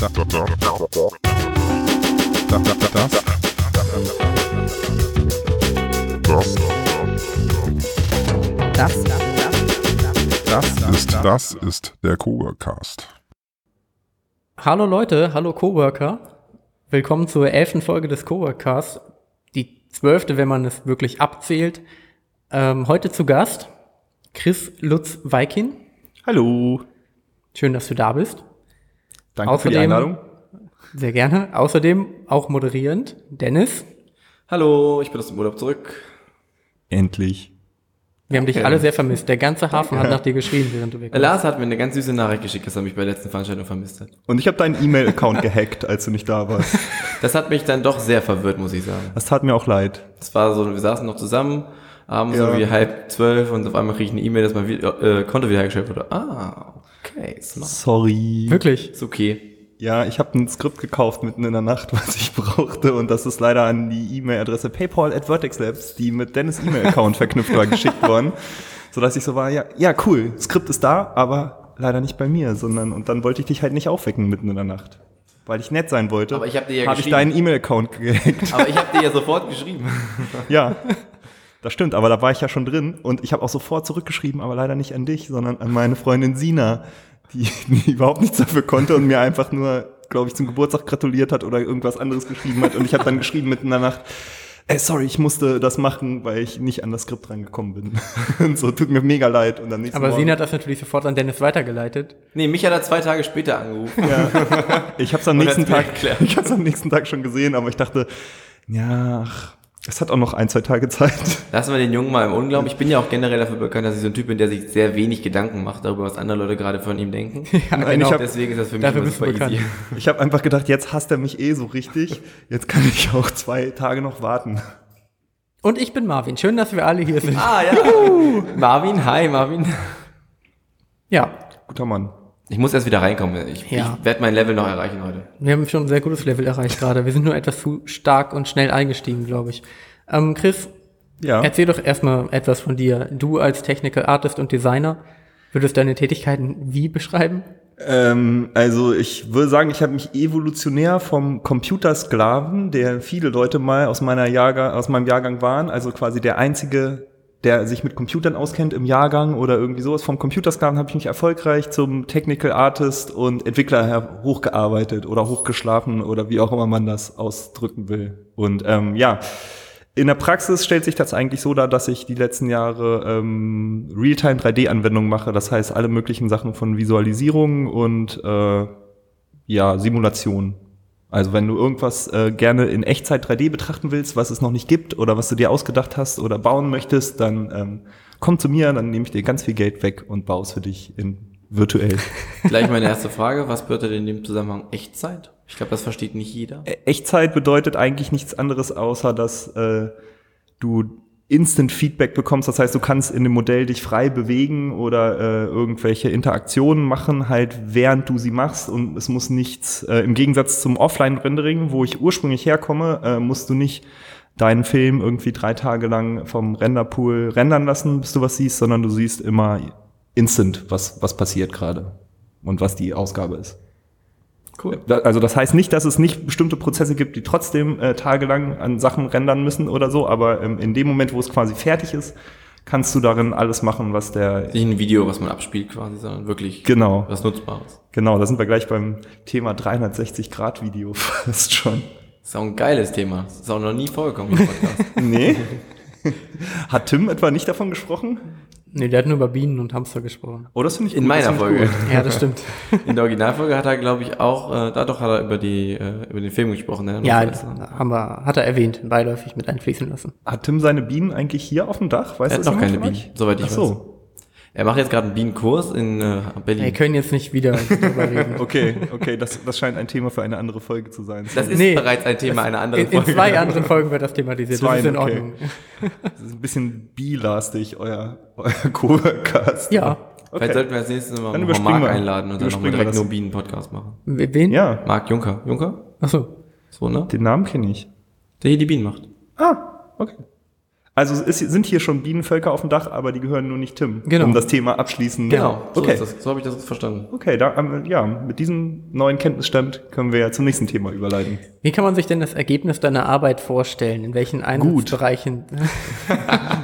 Das, das, das, Das, das ist, das ist der Coworkast. Hallo Leute, hallo Coworker. Willkommen zur elften Folge des Coworkcasts. Die zwölfte, wenn man es wirklich abzählt. Ähm, heute zu Gast Chris Lutz Weikin. Hallo. Schön, dass du da bist. Danke für die Einladung. Sehr gerne. Außerdem auch moderierend Dennis. Hallo, ich bin aus dem Urlaub zurück. Endlich. Wir haben dich Okay. alle sehr vermisst. Der ganze Hafen hat nach dir geschrien, während du weg Äh, Lars hat mir eine ganz süße Nachricht geschickt, dass er mich bei der letzten Veranstaltung vermisst hat. Und ich habe deinen E-Mail-Account gehackt, als du nicht da warst. Das hat mich dann doch sehr verwirrt, muss ich sagen. Das tat mir auch leid. Das war so, wir saßen noch zusammen, abends Ja. so wie halb zwölf und auf einmal kriege ich eine E-Mail, dass mein äh, Konto wiederhergestellt wurde. Ah, okay, smart. Sorry. Wirklich? Ist okay. Ja, ich habe ein Skript gekauft mitten in der Nacht, was ich brauchte. Und das ist leider an die E-Mail-Adresse paypal at Vertex Labs, die mit Dennis E-Mail-Account verknüpft war, geschickt worden. Sodass ich so war, ja, ja, cool, Skript ist da, aber leider nicht bei mir, sondern, und dann wollte ich dich halt nicht aufwecken mitten in der Nacht. Weil ich nett sein wollte. Aber ich hab dir ja Habe ich geschrieben. deinen E-Mail-Account gehackt. Aber ich habe dir ja sofort geschrieben. Ja, das stimmt, aber da war ich ja schon drin und ich habe auch sofort zurückgeschrieben, aber leider nicht an dich, sondern an meine Freundin Sina, die, die überhaupt nichts dafür konnte und mir einfach nur, glaube ich, zum Geburtstag gratuliert hat oder irgendwas anderes geschrieben hat und ich habe dann geschrieben mitten in der Nacht, ey, sorry, ich musste das machen, weil ich nicht an das Skript rangekommen bin. und so, tut mir mega leid. Und dann Aber Morgen, Sina hat das natürlich sofort an Dennis weitergeleitet. Nee, mich hat er zwei Tage später angerufen. ich habe es am nächsten Tag, ich habe am nächsten Tag schon gesehen, aber ich dachte, ja, ach, es hat auch noch ein, zwei Tage Zeit. Lassen wir den Jungen mal im Unglauben. Ich bin ja auch generell dafür bekannt, dass ich so ein Typ bin, der sich sehr wenig Gedanken macht darüber, was andere Leute gerade von ihm denken. Nein, ich hab- Deswegen ist das für mich immer super bekannt. easy. Ich habe einfach gedacht, jetzt hasst er mich eh so richtig. Jetzt kann ich auch zwei Tage noch warten. Und ich bin Marvin. Schön, dass wir alle hier sind. Ah, ja. Marvin, hi Marvin. Ja, Guter Mann. Ich muss erst wieder reinkommen. Ich, Ja. ich werde mein Level noch erreichen heute. wir haben schon ein sehr gutes Level erreicht gerade. Wir sind nur etwas zu stark und schnell eingestiegen, glaube ich. Ähm, Chris, Ja. erzähl doch erstmal etwas von dir. Du als Technical Artist und Designer würdest deine Tätigkeiten wie beschreiben? Ähm, also ich würde sagen, ich habe mich evolutionär vom Computersklaven, der viele Leute mal aus meiner Jahrgang, aus meinem Jahrgang waren, also quasi der einzige, der sich mit Computern auskennt im Jahrgang oder irgendwie sowas. Vom Computersklaven habe ich mich erfolgreich zum Technical Artist und Entwickler hochgearbeitet oder hochgeschlafen oder wie auch immer man das ausdrücken will. Und ähm, ja, in der Praxis stellt sich das eigentlich so dar, dass ich die letzten Jahre ähm, Realtime 3D-Anwendungen mache. Das heißt, alle möglichen Sachen von Visualisierung und äh, ja, Simulation. Also wenn du irgendwas äh, gerne in Echtzeit 3D betrachten willst, was es noch nicht gibt oder was du dir ausgedacht hast oder bauen möchtest, dann ähm, komm zu mir, dann nehme ich dir ganz viel Geld weg und baue es für dich in virtuell. Gleich meine erste Frage. Was bedeutet in dem Zusammenhang Echtzeit? Ich glaube, das versteht nicht jeder. Echtzeit bedeutet eigentlich nichts anderes, außer dass äh, du Instant Feedback bekommst. Das heißt, du kannst in dem Modell dich frei bewegen oder äh, irgendwelche Interaktionen machen, halt während du sie machst. Und es muss nichts, äh, im Gegensatz zum Offline-Rendering, wo ich ursprünglich herkomme, äh, musst du nicht deinen Film irgendwie drei Tage lang vom Renderpool rendern lassen, bis du was siehst, sondern du siehst immer instant, was, was passiert gerade und was die Ausgabe ist. Cool. Da- Also das heißt nicht, dass es nicht bestimmte Prozesse gibt, die trotzdem äh, tagelang an Sachen rendern müssen oder so, aber ähm, in dem Moment, wo es quasi fertig ist, kannst du darin alles machen, was der Nicht ein Video, was man abspielt quasi, sondern wirklich genau was Nutzbares. genau. Da sind wir gleich beim Thema 360 Grad Video fast schon. Ist auch ein geiles Thema. Das ist auch noch nie vorgekommen im Podcast. Nee. Hat Tim etwa nicht davon gesprochen? Nee, der hat nur über Bienen und Hamster gesprochen. Oh, das finde ich In gut, meiner Folge. gut. Ja, das stimmt. In der Originalfolge hat er, glaube ich, auch, äh, da doch hat er über die, äh, über den Film gesprochen. Ne? ja, Das haben wir, hat er erwähnt, beiläufig mit einfließen lassen. Hat Tim seine Bienen eigentlich hier auf dem Dach? Weiß Er das hat noch keine? Bienen, soweit ich Ach so. Er macht jetzt gerade einen Bienenkurs in äh, Berlin. Wir können jetzt nicht wieder darüber reden. Okay, okay, das, das scheint ein Thema für eine andere Folge zu sein. Das ist Nee. bereits ein Thema einer anderen In, in Folge. zwei anderen Folgen wird das thematisiert. Zwei, das ist in okay. Ordnung. Das ist ein bisschen bilastig, euer, euer Covercast. Ja. Vielleicht sollten wir als nächstes mal überspringen Marc wir- einladen und dann nochmal direkt nur Bienen-Podcast machen. Wen? Ja, Marc Juncker. Juncker? Achso. So, ne? den Namen kenne ich. Der hier die Bienen macht. Ah, okay. Also es ist, sind hier schon Bienenvölker auf dem Dach, aber die gehören nur nicht Tim. Genau. Um das Thema abschließend. Genau, so, okay. ist das. so habe ich das verstanden. Okay, da, ähm, ja, mit diesem neuen Kenntnisstand können wir ja zum nächsten Thema überleiten. Wie kann man sich denn das Ergebnis deiner Arbeit vorstellen? In welchen Einsatzbereichen,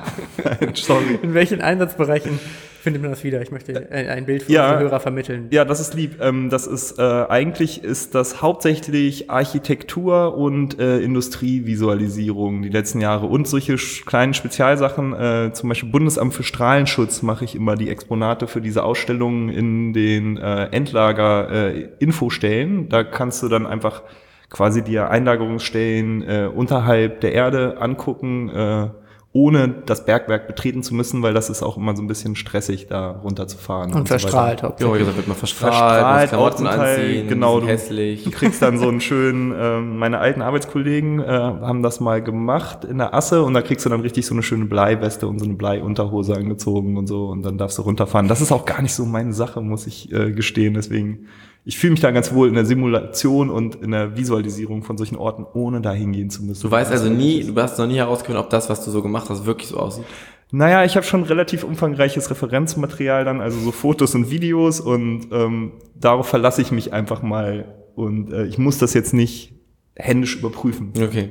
Sorry. in welchen Einsatzbereichen findet man das wieder? Ich möchte ein Bild für Ja. unsere Hörer vermitteln. Ja, das ist lieb. Ähm, das ist äh, eigentlich ist das hauptsächlich Architektur und äh, Industrievisualisierung die letzten Jahre und solche kleinen Spezialsachen. Äh, zum Beispiel Bundesamt für Strahlenschutz mache ich immer die Exponate für diese Ausstellungen in den äh, Endlager äh, Infostellen. Da kannst du dann einfach quasi dir Einlagerungsstellen äh, unterhalb der Erde angucken. Äh, ohne das Bergwerk betreten zu müssen, weil das ist auch immer so ein bisschen stressig, da runterzufahren. Und so weiter. verstrahlt Ja, hauptsächlich. wie gesagt, wird man verstrahlt, Verstrahlt, Klamotten anziehen, genau, du- hässlich. Du kriegst dann so einen schönen, ähm, meine alten Arbeitskollegen äh, haben das mal gemacht in der Asse und da kriegst du dann richtig so eine schöne Bleiweste und so eine Bleiunterhose angezogen und so und dann darfst du runterfahren. Das ist auch gar nicht so meine Sache, muss ich äh, gestehen. Deswegen, ich fühle mich da ganz wohl in der Simulation und in der Visualisierung von solchen Orten, ohne da hingehen zu müssen. Du weißt also nie, du hast noch nie herausgefunden, ob das, was du so gemacht hast, wirklich so aussieht. Naja, ich habe schon relativ umfangreiches Referenzmaterial dann, also so Fotos und Videos und ähm, darauf verlasse ich mich einfach mal und äh, ich muss das jetzt nicht händisch überprüfen. Okay.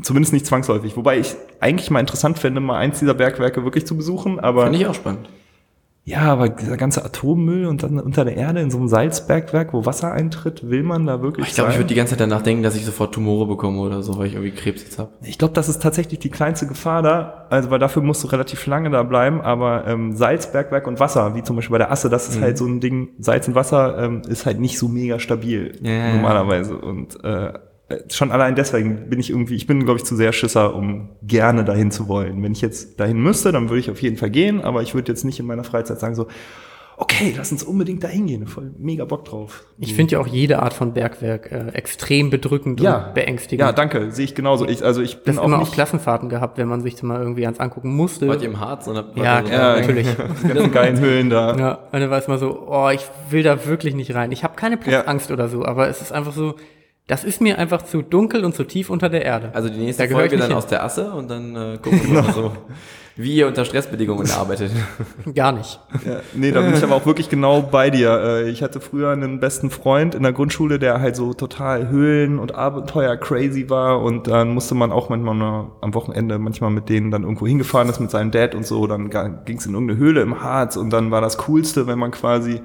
Zumindest nicht zwangsläufig. Wobei ich eigentlich mal interessant fände, mal eins dieser Bergwerke wirklich zu besuchen, aber Finde ich auch spannend. Ja, aber dieser ganze Atommüll und dann unter der Erde in so einem Salzbergwerk, wo Wasser eintritt, will man da wirklich Ich glaube, ich würde die ganze Zeit danach denken, dass ich sofort Tumore bekomme oder so, weil ich irgendwie Krebs jetzt habe. Ich glaube, das ist tatsächlich die kleinste Gefahr da, also weil dafür musst du relativ lange da bleiben, aber ähm, Salz, Bergwerk und Wasser, wie zum Beispiel bei der Asse, das ist halt so ein Ding, Salz und Wasser ähm, ist halt nicht so mega stabil ja. normalerweise. Und äh, schon allein deswegen bin ich irgendwie, ich bin glaube ich zu sehr Schisser, um gerne dahin zu wollen. Wenn ich jetzt dahin müsste, dann würde ich auf jeden Fall gehen, aber ich würde jetzt nicht in meiner Freizeit sagen so, okay, lass uns unbedingt dahin gehen, voll mega Bock drauf. Ich finde ja auch jede Art von Bergwerk äh, extrem bedrückend und beängstigend. Ja, danke, sehe ich genauso. Ich, also ich bin das auch immer nicht auf Klassenfahrten gehabt, wenn man sich das mal irgendwie ans angucken musste. Wart ihr im Harz? Und habt, Ja, ihr- klar, natürlich. die ganzen geilen Höhlen da. Ja, und dann war es mal so, oh, ich will da wirklich nicht rein. Ich habe keine Platzangst oder so, aber es ist einfach so, das ist mir einfach zu dunkel und zu tief unter der Erde. Also die nächste Da Folge dann hin. aus der Asse und dann äh, gucken wir mal so, wie ihr unter Stressbedingungen arbeitet. Gar nicht. Ja, nee, da bin ich aber auch wirklich genau bei dir. Äh, Ich hatte früher einen besten Freund in der Grundschule, der halt so total Höhlen und Abenteuer crazy war und dann musste man auch manchmal nur am Wochenende manchmal mit denen dann irgendwo hingefahren ist mit seinem Dad und so. Dann ging es in irgendeine Höhle im Harz und dann war das Coolste, wenn man quasi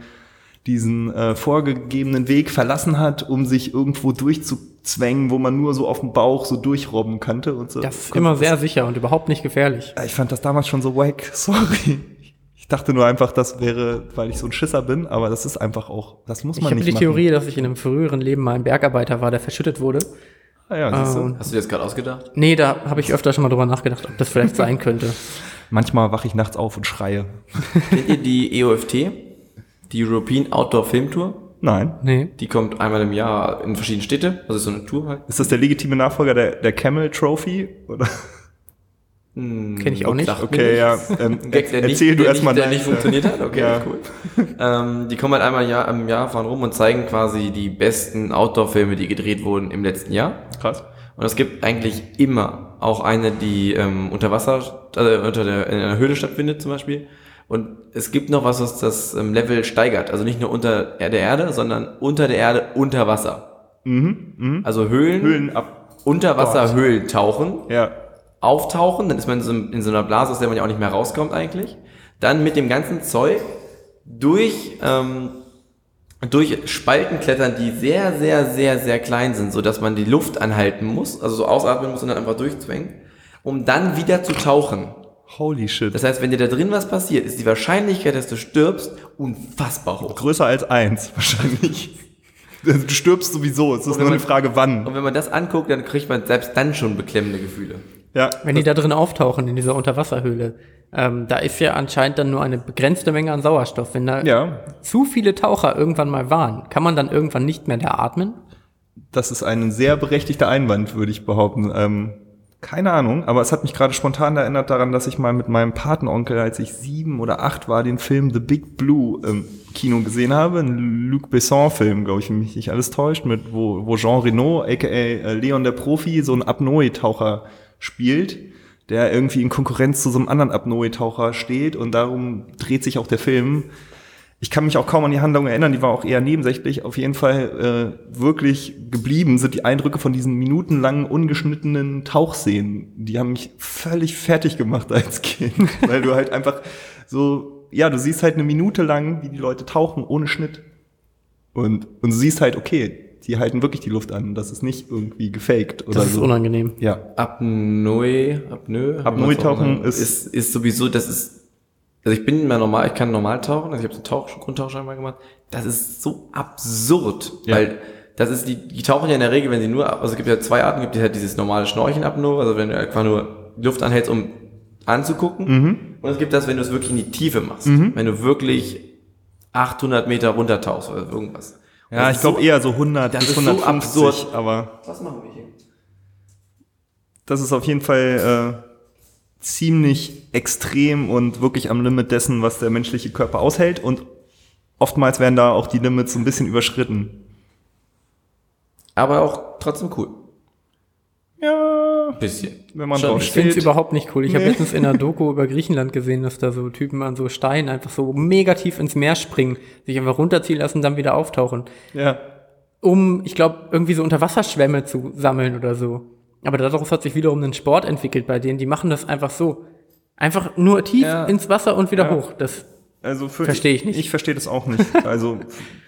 diesen äh, vorgegebenen Weg verlassen hat, um sich irgendwo durchzuzwängen, wo man nur so auf dem Bauch so durchrobben kannte und so. Das ist immer sehr sicher und überhaupt nicht gefährlich. Ich fand das damals schon so wack, sorry. Ich dachte nur einfach, das wäre, weil ich so ein Schisser bin, aber das ist einfach auch, das muss Ich man habe nicht die machen. Theorie, dass ich in einem früheren Leben mal ein Bergarbeiter war, der verschüttet wurde. Ah, ja, siehst du? Ähm, Hast du dir das gerade ausgedacht? Nee, da habe ich öfter schon mal drüber nachgedacht, ob das vielleicht sein könnte. Manchmal wache ich nachts auf und schreie. Kennt ihr die EOFT? Die European Outdoor Film Tour? Nein. Nee. Die kommt einmal im Jahr in verschiedene Städte. Ist so eine Tour halt. Ist das der legitime Nachfolger der, der Camel Trophy? Oder? Kenn ich auch nicht. Mir Okay, ja. Ähm, Gag, der erzähl nicht, du erstmal der nicht funktioniert hat. Okay, Ja. cool. ähm, die kommen halt einmal im Jahr, im Jahr fahren rum und zeigen quasi die besten Outdoor-Filme, die gedreht wurden im letzten Jahr. Krass. Und es gibt eigentlich immer auch eine, die ähm, unter Wasser, also unter der, in einer Höhle stattfindet zum Beispiel. Und es gibt noch was, was das ähm, Level steigert. Also nicht nur unter der Erde, sondern unter der Erde unter Wasser. Also Höhlen, Höhlen ab. unter Wasser Höhlen tauchen, Ja. auftauchen, dann ist man in so, in so einer Blase, aus der man ja auch nicht mehr rauskommt eigentlich. Dann mit dem ganzen Zeug durch, ähm, durch Spalten klettern, die sehr, sehr, sehr, sehr klein sind, so dass man die Luft anhalten muss, also so ausatmen muss und dann einfach durchzwängen, um dann wieder zu tauchen. Holy shit. Das heißt, wenn dir da drin was passiert, ist die Wahrscheinlichkeit, dass du stirbst, unfassbar hoch. größer als eins, wahrscheinlich. Du stirbst sowieso. Es ist nur eine man- Frage, wann. Und wenn man das anguckt, dann kriegt man selbst dann schon beklemmende Gefühle. Ja. Wenn die da drin auftauchen, in dieser Unterwasserhöhle, ähm, da ist ja anscheinend dann nur eine begrenzte Menge an Sauerstoff. Wenn da Ja. zu viele Taucher irgendwann mal waren, kann man dann irgendwann nicht mehr da atmen? Das ist ein sehr berechtigter Einwand, würde ich behaupten. Ähm, keine Ahnung, aber es hat mich gerade spontan erinnert daran, dass ich mal mit meinem Patenonkel, als ich sieben oder acht war, den Film The Big Blue im Kino gesehen habe. Ein Luc Besson-Film, glaube ich, wenn mich nicht alles täuscht, mit wo, wo Jean Reno, aka äh, Leon der Profi, so ein Apnoe-Taucher spielt, der irgendwie in Konkurrenz zu so einem anderen Apnoe-Taucher steht und darum dreht sich auch der Film. Ich kann mich auch kaum an die Handlung erinnern, die war auch eher nebensächlich. Auf jeden Fall äh, wirklich geblieben sind die Eindrücke von diesen minutenlangen, ungeschnittenen Tauchszenen. Die haben mich völlig fertig gemacht als Kind, weil du halt einfach so, ja, du siehst halt eine Minute lang, wie die Leute tauchen, ohne Schnitt. Und, und du siehst halt, okay, die halten wirklich die Luft an. Das ist nicht irgendwie gefaked oder Das ist so. unangenehm. Ja. Apnoe, Apnoe. Apnoe-Tauchen ist- ist, ist sowieso, das ist, also ich bin immer normal, ich kann normal tauchen, also ich habe so Tauch, Grundtauchschein mal gemacht. Das ist so absurd, Ja. weil das ist, die, die tauchen ja in der Regel, wenn sie nur, also es gibt ja zwei Arten, gibt es halt dieses normale Schnorcheln-Apnoe, also wenn du einfach nur Luft anhältst, um anzugucken. Mhm. Und es gibt das, wenn du es wirklich in die Tiefe machst. Wenn du wirklich 800 Meter runtertauchst oder irgendwas. Und Ja, ich glaube so- eher so 100 das bis ist so 150, absurd. aber Was machen wir hier? das ist auf jeden Fall äh, ziemlich extrem und wirklich am Limit dessen, was der menschliche Körper aushält und oftmals werden da auch die Limits so ein bisschen überschritten. Aber auch trotzdem cool. Ja, Bisschen. wenn man Schon. drauf Ich finde es überhaupt nicht cool. Ich habe Nee. letztens in einer Doku über Griechenland gesehen, dass da so Typen an so Steinen einfach so mega tief ins Meer springen, sich einfach runterziehen lassen, dann wieder auftauchen. Ja. Um, ich glaube, irgendwie so Unterwasserschwämme zu sammeln oder so. Aber daraus hat sich wiederum ein Sport entwickelt bei denen. Die machen das einfach so. Einfach nur tief Ja. ins Wasser und wieder Ja. hoch. Das, Also für Versteh ich nicht. Ich verstehe das auch nicht. Also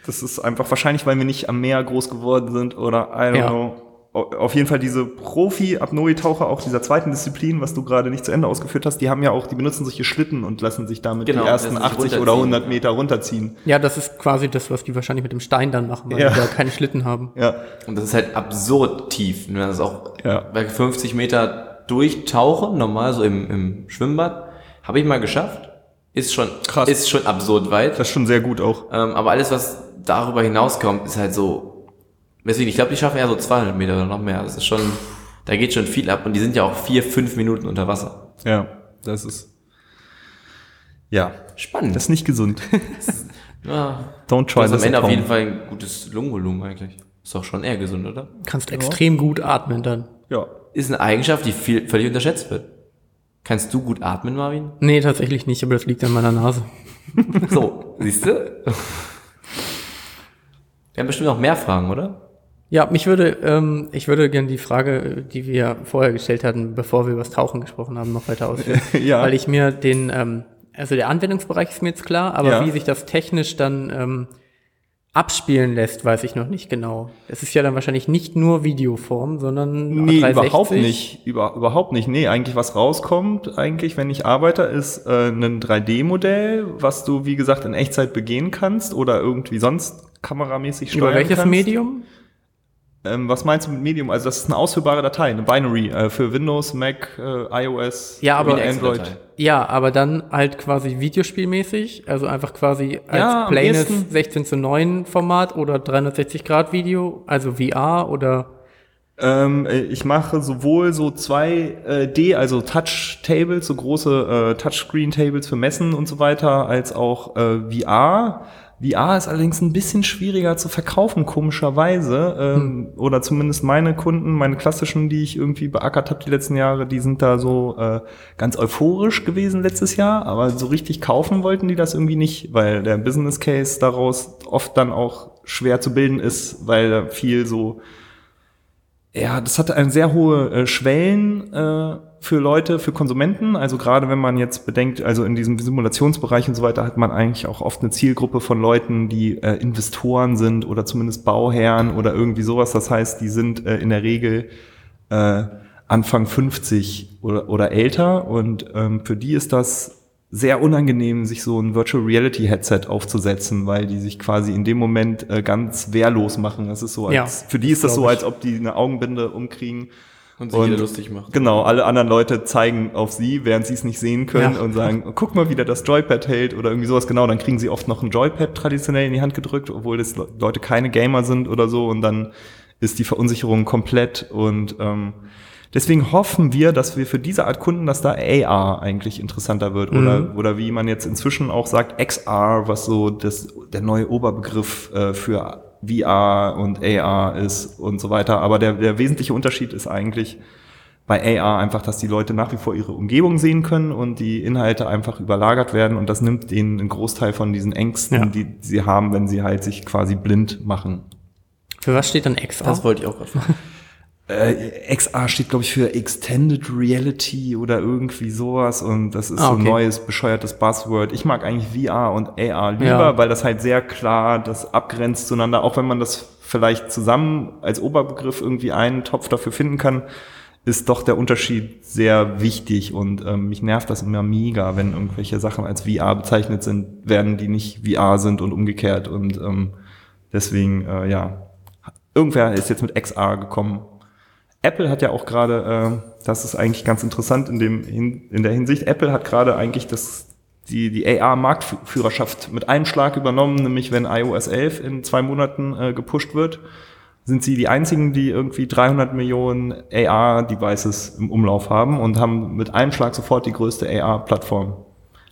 das ist einfach wahrscheinlich, weil wir nicht am Meer groß geworden sind oder I don't Ja. know. Au- Auf jeden Fall diese Profi-Apnoe-Taucher auch dieser zweiten Disziplin, was du gerade nicht zu Ende ausgeführt hast, die haben ja auch, die benutzen solche Schlitten und lassen sich damit Genau, die ersten lassen sich 80 oder runterziehen. 100 Meter runterziehen. ja, das ist quasi das, was die wahrscheinlich mit dem Stein dann machen, weil Ja. die da keine Schlitten haben. Ja, Und das ist halt absurd tief. Ne? Das ist auch Ja. bei 50 Meter durchtauchen, normal so im, im Schwimmbad. Habe ich mal geschafft. Ist schon, Krass. ist schon absurd weit. das ist schon sehr gut auch. Ähm, aber alles, was darüber hinauskommt, ist halt so. Deswegen, ich glaube, die schaffen eher so 200 Meter oder noch mehr. Das ist schon, da geht schon viel ab. Und die sind ja auch vier, fünf Minuten unter Wasser. Ja, das ist. Ja, Spannend. das ist nicht gesund. ja. Don't try Das ist am Ende auf jeden. Fall ein gutes Lungenvolumen eigentlich. Ist doch schon eher gesund, oder? Kannst extrem gut atmen dann. Ja. Ist eine Eigenschaft, die viel, völlig unterschätzt wird. Kannst du gut atmen, Marvin? Nee, tatsächlich nicht, aber das liegt an meiner Nase. So, siehst du? Wir haben bestimmt noch mehr Fragen, oder? Ja, mich würde, ähm, ich würde gerne die Frage, die wir vorher gestellt hatten, bevor wir über das Tauchen gesprochen haben, noch weiter ausführen. Ja. Weil ich mir den, ähm, also der Anwendungsbereich ist mir jetzt klar, aber Ja. wie sich das technisch dann ähm, abspielen lässt, weiß ich noch nicht genau. Es ist ja dann wahrscheinlich nicht nur Videoform, sondern Nee, 360. überhaupt nicht. Über, überhaupt nicht. Nee, eigentlich was rauskommt, eigentlich, wenn ich arbeite, ist äh, ein 3D-Modell, was du, wie gesagt, in Echtzeit begehen kannst oder irgendwie sonst kameramäßig steuern Über welches kannst. Medium? Ähm, was meinst du mit Medium? Also das ist eine ausführbare Datei, eine Binary äh, für Windows, Mac, äh, iOS, Ja, aber Android. Ja, aber dann halt quasi videospielmäßig, also einfach quasi als Ja, ehesten- 16 zu 9 Format oder 360 Grad Video, also VR oder Ähm, äh, ich mache sowohl so 2D, also Touch-Tables, so große äh, Touchscreen-Tables für Messen und so weiter, als auch äh, VR. VR ist allerdings ein bisschen schwieriger zu verkaufen, komischerweise. Ähm, Oder zumindest meine Kunden, meine klassischen, die ich irgendwie beackert habe die letzten Jahre, die sind da so äh, ganz euphorisch gewesen letztes Jahr, aber so richtig kaufen wollten die das irgendwie nicht, weil der Business Case daraus oft dann auch schwer zu bilden ist, weil viel so ja, das hatte eine sehr hohe äh, Schwellen äh, für Leute, für Konsumenten. Also gerade wenn man jetzt bedenkt, also in diesem Simulationsbereich und so weiter, hat man eigentlich auch oft eine Zielgruppe von Leuten, die äh, Investoren sind oder zumindest Bauherren oder irgendwie sowas. Das heißt, die sind äh, in der Regel äh, Anfang 50 oder, oder älter und ähm, für die ist das sehr unangenehm, sich so ein Virtual Reality Headset aufzusetzen, weil die sich quasi in dem Moment äh, ganz wehrlos machen. Das ist so, als, Ja, für die ist das so, glaub ich. als ob die eine Augenbinde umkriegen. Und sich wieder lustig macht. Genau, alle anderen Leute zeigen auf sie, während sie es nicht sehen können Ja. und sagen, guck mal, wie der das Joypad hält oder irgendwie sowas. Genau, dann kriegen sie oft noch ein Joypad traditionell in die Hand gedrückt, obwohl das Le- Leute keine Gamer sind oder so und dann ist die Verunsicherung komplett und ähm, deswegen hoffen wir, dass wir für diese Art Kunden, dass da AR eigentlich interessanter wird oder, oder wie man jetzt inzwischen auch sagt, XR, was so das, der neue Oberbegriff äh, für VR und AR ist und so weiter. Aber der, der wesentliche Unterschied ist eigentlich, bei AR einfach, dass die Leute nach wie vor ihre Umgebung sehen können und die Inhalte einfach überlagert werden und das nimmt denen einen Großteil von diesen Ängsten, Ja. die sie haben, wenn sie halt sich quasi blind machen. Für was steht dann XR? Das wollte ich auch gerade fragen. Äh, XR steht, glaube ich, für Extended Reality oder irgendwie sowas und das ist Ah, so ein okay. neues, bescheuertes Buzzword. Ich mag eigentlich VR und AR lieber, Ja. weil das halt sehr klar das abgrenzt zueinander, auch wenn man das vielleicht zusammen als Oberbegriff irgendwie einen Topf dafür finden kann, ist doch der Unterschied sehr wichtig und ähm, mich nervt das immer mega, wenn irgendwelche Sachen als VR bezeichnet sind, werden die nicht VR sind und umgekehrt und ähm, deswegen, äh, ja, irgendwer ist jetzt mit XR gekommen. Apple hat ja auch gerade, äh, das ist eigentlich ganz interessant in, dem, in, in der Hinsicht, Apple hat gerade eigentlich das, die, die AR-Marktführerschaft mit einem Schlag übernommen, nämlich wenn iOS 11 in zwei Monaten äh, gepusht wird, sind sie die einzigen, die irgendwie 300 Millionen AR-Devices im Umlauf haben und haben mit einem Schlag sofort die größte AR-Plattform.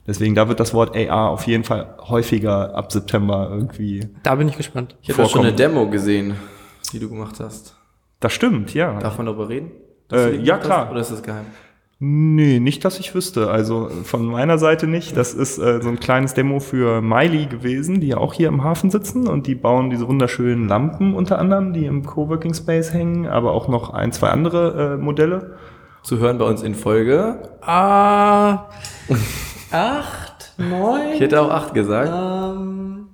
Deswegen, da wird das Wort AR auf jeden Fall häufiger ab September irgendwie. Da bin ich gespannt. Ich habe ja schon eine Demo gesehen, die du gemacht hast. Das stimmt, ja. Darf man darüber reden? Äh, ja, klar. Hast, oder ist das geheim? Nee, nicht, dass ich wüsste. Also von meiner Seite nicht. Das ist äh, so ein kleines Demo für Miley gewesen, die ja auch hier im Hafen sitzen und die bauen diese wunderschönen Lampen unter anderem, die im Coworking Space hängen, aber auch noch ein, zwei andere äh, Modelle. Zu hören bei uns in Folge. Ah, acht, neun. Ich hätte auch acht gesagt. Ähm,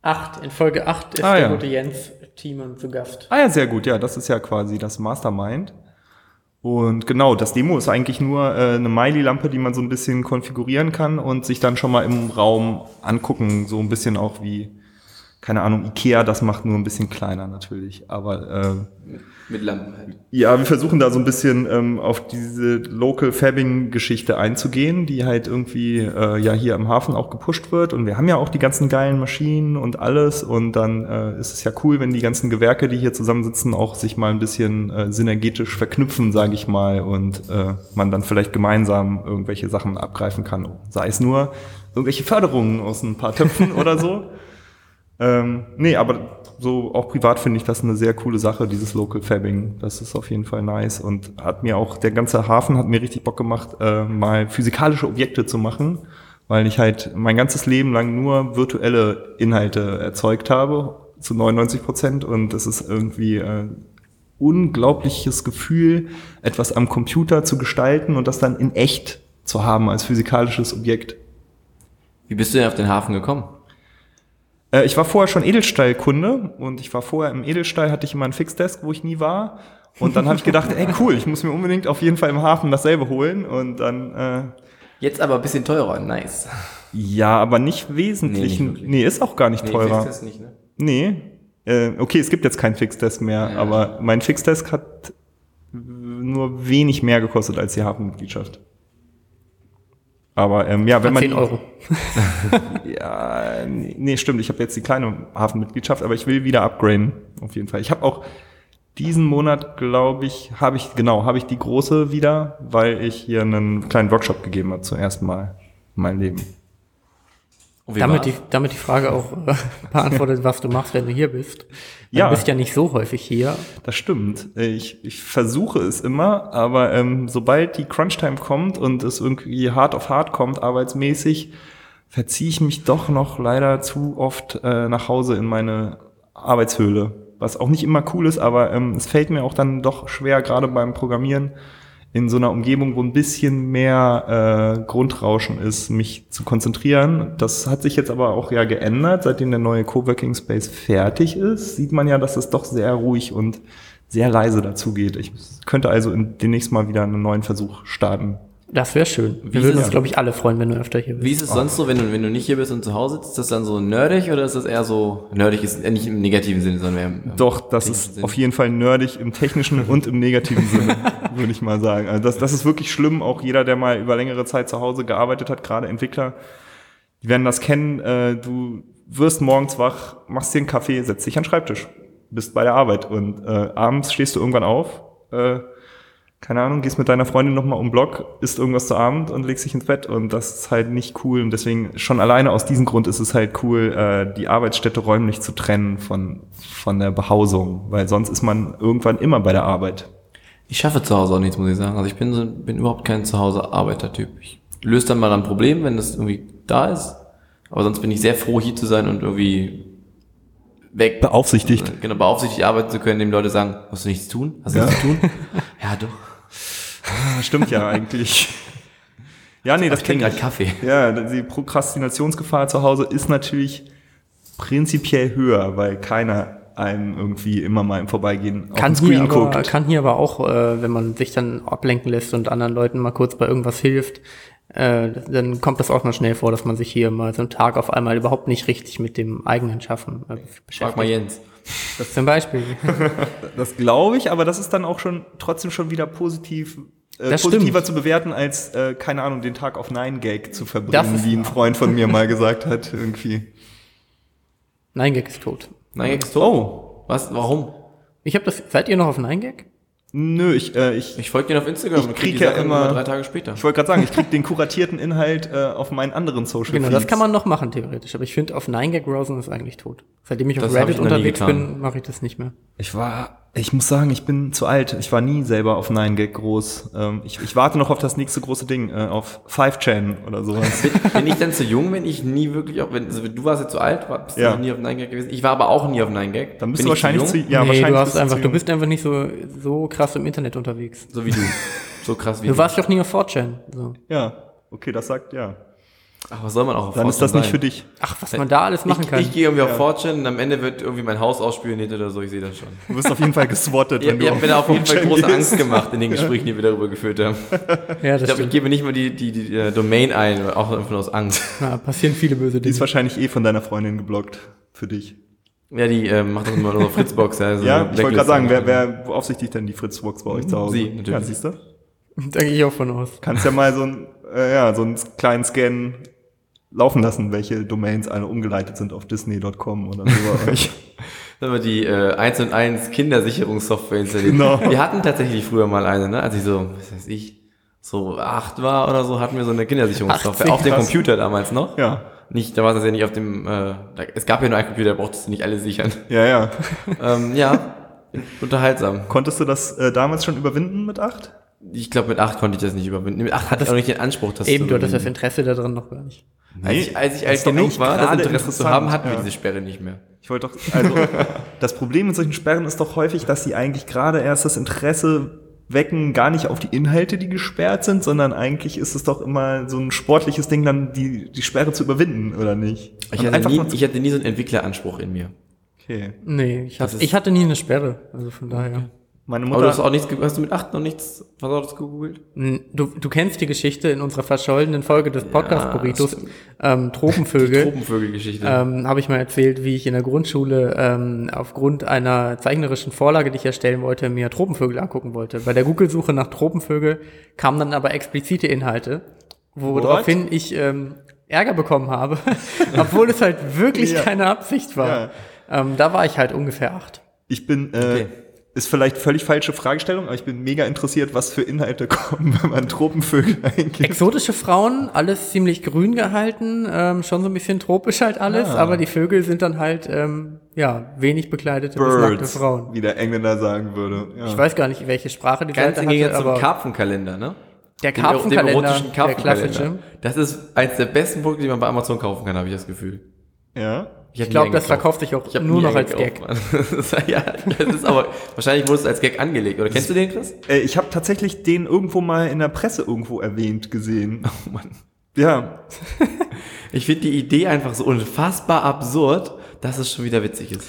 acht. In Folge acht ist Ah, der ja. gute Jens Thiemann zu Gast. Ah ja, sehr gut. Ja, das ist ja quasi das Mastermind. Und genau, das Demo ist eigentlich nur äh, eine Miley-Lampe, die man so ein bisschen konfigurieren kann und sich dann schon mal im Raum angucken. So ein bisschen auch wie, keine Ahnung, Ikea das macht, nur ein bisschen kleiner natürlich. Aber äh, Mit Lampen halt. Ja, wir versuchen da so ein bisschen ähm, auf diese Local Fabbing Geschichte einzugehen, die halt irgendwie äh, ja hier im Hafen auch gepusht wird und wir haben ja auch die ganzen geilen Maschinen und alles und dann äh, ist es ja cool, wenn die ganzen Gewerke, die hier zusammensitzen, auch sich mal ein bisschen äh, synergetisch verknüpfen, sage ich mal, und äh, man dann vielleicht gemeinsam irgendwelche Sachen abgreifen kann, sei es nur irgendwelche Förderungen aus ein paar Töpfen oder so. Ähm, nee, aber so auch privat finde ich das eine sehr coole Sache, dieses Local Fabbing. Das ist auf jeden Fall nice und hat mir auch, der ganze Hafen hat mir richtig Bock gemacht, äh, mal physikalische Objekte zu machen, weil ich halt mein ganzes Leben lang nur virtuelle Inhalte erzeugt habe, zu 99 Prozent und es ist irgendwie äh, unglaubliches Gefühl, etwas am Computer zu gestalten und das dann in echt zu haben als physikalisches Objekt. Wie bist du denn auf den Hafen gekommen? Äh, ich war vorher schon Edelstahlkunde und ich war vorher im Edelstahl, hatte ich immer einen Fixdesk, wo ich nie war. Und dann habe ich gedacht, ey cool, ich muss mir unbedingt auf jeden Fall im Hafen dasselbe holen. Und dann, äh, Jetzt aber ein bisschen teurer, nice. ja, aber nicht wesentlich. Nee, Nee, nicht wirklich. ist auch gar nicht teurer. fix das nicht, ne? Nee. Äh, okay, es gibt jetzt keinen Fixdesk mehr, Ja. aber mein Fixdesk hat nur wenig mehr gekostet als die Hafenmitgliedschaft. Aber ähm, ja, wenn man 10 Euro. Ja, nee, nee, stimmt. Ich habe jetzt die kleine Hafenmitgliedschaft, aber ich will wieder upgraden. Auf jeden Fall. Ich habe auch diesen Monat, glaube ich, habe ich, genau, habe ich die große wieder, weil ich hier einen kleinen Workshop gegeben habe zum ersten Mal in meinem Leben. Und wie Damit war's? die, damit die Frage auch äh, beantwortet, was du machst, wenn du hier bist. Ja. Du bist ja nicht so häufig hier. Das stimmt. Ich, ich versuche es immer, aber ähm, sobald die Crunch-Time kommt und es irgendwie hart auf hart kommt, arbeitsmäßig, verziehe ich mich doch noch leider zu oft äh, nach Hause in meine Arbeitshöhle. Was auch nicht immer cool ist, aber ähm, es fällt mir auch dann doch schwer, gerade beim Programmieren, in so einer Umgebung, wo ein bisschen mehr äh, Grundrauschen ist, mich zu konzentrieren. Das hat sich jetzt aber auch ja geändert, seitdem der neue Coworking Space fertig ist, sieht man ja, dass es doch sehr ruhig und sehr leise dazugeht. Ich könnte also demnächst mal wieder einen neuen Versuch starten. Das wäre schön. Wie Wir würden es- uns, glaube ich, alle freuen, wenn du öfter hier bist. Wie ist es sonst so, wenn du, wenn du nicht hier bist und zu Hause sitzt? Ist das dann so nerdig oder ist das eher so, nerdig ist äh, nicht im negativen Sinne, sondern eher im, Doch, das ist Sinne? auf jeden Fall nerdig im technischen und im negativen Sinne, würde ich mal sagen. Also das, das ist wirklich schlimm. Auch jeder, der mal über längere Zeit zu Hause gearbeitet hat, gerade Entwickler, die werden das kennen. Äh, du wirst morgens wach, machst dir einen Kaffee, setzt dich an den Schreibtisch, bist bei der Arbeit und äh, abends stehst du irgendwann auf, äh, keine Ahnung, gehst mit deiner Freundin nochmal um Block, isst irgendwas zu Abend und legst dich ins Bett und das ist halt nicht cool und deswegen schon alleine aus diesem Grund ist es halt cool, äh, die Arbeitsstätte räumlich zu trennen von, von der Behausung, weil sonst ist man irgendwann immer bei der Arbeit. Ich schaffe zu Hause auch nichts, muss ich sagen. Also ich bin, so, bin überhaupt kein Zuhause-Arbeiter-Typ. Ich löse dann mal ein Problem, wenn das irgendwie da ist. Aber sonst bin ich sehr froh, hier zu sein und irgendwie weg. Beaufsichtigt. Genau, beaufsichtigt arbeiten zu können, dem Leute sagen, hast du nichts zu tun? Hast du Ja. nichts zu tun? ja, doch. Ah, Stimmt ja eigentlich. Ja, nee, das gerade ich. Kaffee. Ja, die Prokrastinationsgefahr zu Hause ist natürlich prinzipiell höher, weil keiner einem irgendwie immer mal im Vorbeigehen auf Kann den hier, Screen aber, guckt. kann hier aber auch, äh, wenn man sich dann ablenken lässt und anderen Leuten mal kurz bei irgendwas hilft, äh, dann kommt das auch mal schnell vor, dass man sich hier mal so einen Tag auf einmal überhaupt nicht richtig mit dem eigenen Schaffen äh, Frag mal beschäftigt. Jens. Das zum Beispiel. Das glaube ich, aber das ist dann auch schon trotzdem schon wieder positiv. Äh, Das positiver stimmt. zu bewerten, als, äh, keine Ahnung, den Tag auf Nine Gag zu Das verbringen, ist wie ein Freund von mir mal gesagt hat, irgendwie. Nein, Gag ist tot. Nein, Gag ist tot. Oh. Was? Warum? Ich habe das. Seid ihr noch auf Nein Gag? Nö, ich, äh, ich, Ich folge dir auf Instagram Ich und krieg krieg die ja Sachen immer- drei Tage später. ich wollte gerade sagen, ich krieg den kuratierten Inhalt äh, auf meinen anderen Social Genau, das Feeds. kann man noch machen theoretisch. Aber ich finde, auf Nein Gag browsen ist eigentlich tot. Seitdem ich auf Das Reddit ich unterwegs bin, mache ich das nicht mehr. Ich war, ich muss sagen, ich bin zu alt. Ich war nie selber auf 9gag groß. Ähm, ich, ich warte noch auf das nächste große Ding, äh, auf 5chan oder sowas. Bin, bin ich denn zu jung, wenn ich nie wirklich auch, wenn, also du warst jetzt zu alt, bist Ja. du noch nie auf 9gag gewesen? Ich war aber auch nie auf 9gag. Dann bist bin du ich wahrscheinlich zu, jung? ja, nee, wahrscheinlich du hast bist einfach, zu du bist einfach nicht so, so krass im Internet unterwegs. So wie du. So krass wie Du warst doch nie auf 4chan. So. Ja, okay, das sagt, ja. Ach, was soll man auch auf Dann ist 4chan das nicht sein? für dich. Ach, was man da alles machen ich, kann. Ich gehe irgendwie auf 4chan und am Ende wird irgendwie mein Haus ausspioniert oder so, ich sehe das schon. Du wirst auf jeden Fall geswattet, Ihr, wenn ihr du habt mir da auf jeden Fall 4chan große gehst. Angst gemacht in den Gesprächen, die wir darüber geführt haben. ja, Ich das glaube, ich gebe nicht mal die, die, die äh, Domain ein, auch einfach nur aus Angst. Na, passieren viele böse Die ist Dinge. wahrscheinlich eh von deiner Freundin geblockt. Für dich. Ja, die äh, macht das immer so Fritzbox. Ja, so ja, ich wollte gerade sagen, wer, wer beaufsichtigt denn die Fritzbox bei euch zu Hause? Sie, natürlich. Ja, siehst du? Da gehe ich auch von aus. Kannst ja mal so ein, äh, ja, so einen kleinen Scan laufen lassen, welche Domains alle umgeleitet sind auf disney.com oder so bei euch. Dann haben wir die äh, 1 und 1 Kindersicherungssoftware installiert. Genau. Wir hatten tatsächlich früher mal eine, ne? als ich so, was weiß ich, so acht war oder so, hatten wir so eine Kindersicherungssoftware. 80, auf dem krass. Computer damals noch. Ja, Nicht, da war es ja nicht auf dem, äh, da, es gab ja nur einen Computer, da brauchtest du nicht alle sichern. ja, ja. ähm, ja, unterhaltsam. Konntest du das äh, damals schon überwinden mit acht? Ich glaube, mit acht konnte ich das nicht überwinden. Mit acht hatte ich auch nicht den Anspruch, das Eben, zu du hattest das. Interesse daran noch gar nicht. Als ich, als ich alt genug war, das Interesse zu haben, hatten wir ja. diese Sperre nicht mehr. Ich wollte doch, also, das Problem mit solchen Sperren ist doch häufig, dass sie eigentlich gerade erst das Interesse wecken, gar nicht auf die Inhalte, die gesperrt sind, sondern eigentlich ist es doch immer so ein sportliches Ding, dann die, die Sperre zu überwinden, oder nicht? Ich Und hatte, nie, ich hatte nie so einen Entwickleranspruch in mir. okay. Nee, ich, ist- ich hatte nie eine Sperre. Also von daher. Meine Aber du hast Mutter, auch nichts, ge- hast du mit acht noch nichts Versautes gegoogelt? Du, du kennst die Geschichte in unserer verschollenen Folge des Podcast-Burritos, ähm, Tropenvögel. Tropenvögelgeschichte. ähm, habe ich mal erzählt, wie ich in der Grundschule ähm, aufgrund einer zeichnerischen Vorlage, die ich erstellen wollte, mir Tropenvögel angucken wollte. Bei der Google-Suche nach Tropenvögel kamen dann aber explizite Inhalte, woraufhin ich ähm, Ärger bekommen habe, obwohl es halt wirklich Ja. keine Absicht war. Ähm, da war ich halt ungefähr acht. ich bin, äh, Okay. Ist vielleicht völlig falsche Fragestellung, aber ich bin mega interessiert, was für Inhalte kommen, wenn man Tropenvögel eingibt. Exotische Frauen, alles ziemlich grün gehalten, ähm, schon so ein bisschen tropisch halt alles, aber die Vögel sind dann halt, ähm, ja, wenig bekleidete bis nackte Birds, Frauen. wie der Engländer sagen würde. Ja. Ich weiß gar nicht, welche Sprache die Ganz Seite im Gegensatz hatte, zum aber Karpfenkalender, ne? der Dem- Karpfenkalender, dem erotischen der klassische. Karpfenkalender. Das ist eins der besten Produkte, die man bei Amazon kaufen kann, habe ich das Gefühl. ja. Ich glaube, das gekauft. verkauft sich auch Ich hab nur noch als Gag. ja, das ist aber, wahrscheinlich wurde es als Gag angelegt. Oder kennst du den, Chris? Äh, ich habe tatsächlich den irgendwo mal in der Presse irgendwo erwähnt gesehen. Oh Mann. Ja, Ich finde die Idee einfach so unfassbar absurd, dass es schon wieder witzig ist.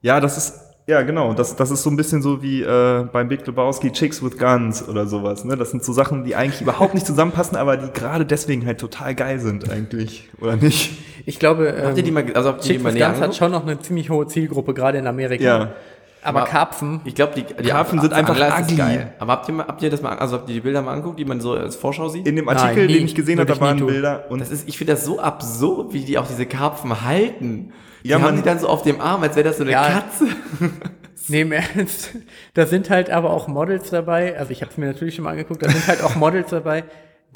ja, das ist, ja genau, das, das ist so ein bisschen so wie äh, beim Big Lebowski Chicks with Guns oder sowas. Ne? Das sind so Sachen, die eigentlich überhaupt nicht zusammenpassen, aber die gerade deswegen halt total geil sind eigentlich, oder nicht? Ich glaube, ähm, Habt ihr die mal, also habt ihr die Chicks mal with Guns hat schon noch eine ziemlich hohe Zielgruppe, gerade in Amerika. Ja. Aber Aber- Karpfen, Ich glaube, die, die Karpfen sind einfach ugly. geil. Aber habt ihr, mal, habt ihr das mal, also habt ihr die Bilder mal angeguckt, die man so als Vorschau sieht? In dem Nein, Artikel, nie. den ich gesehen habe, da waren. Bilder und Das ist, ich finde das so absurd, wie die auch diese Karpfen halten. Die Ja, haben man- die dann so auf dem Arm, als wäre das so eine Ja. Katze. nee, im Ernst, da sind halt aber auch Models dabei, also ich habe es mir natürlich schon mal angeguckt, da sind halt auch Models dabei,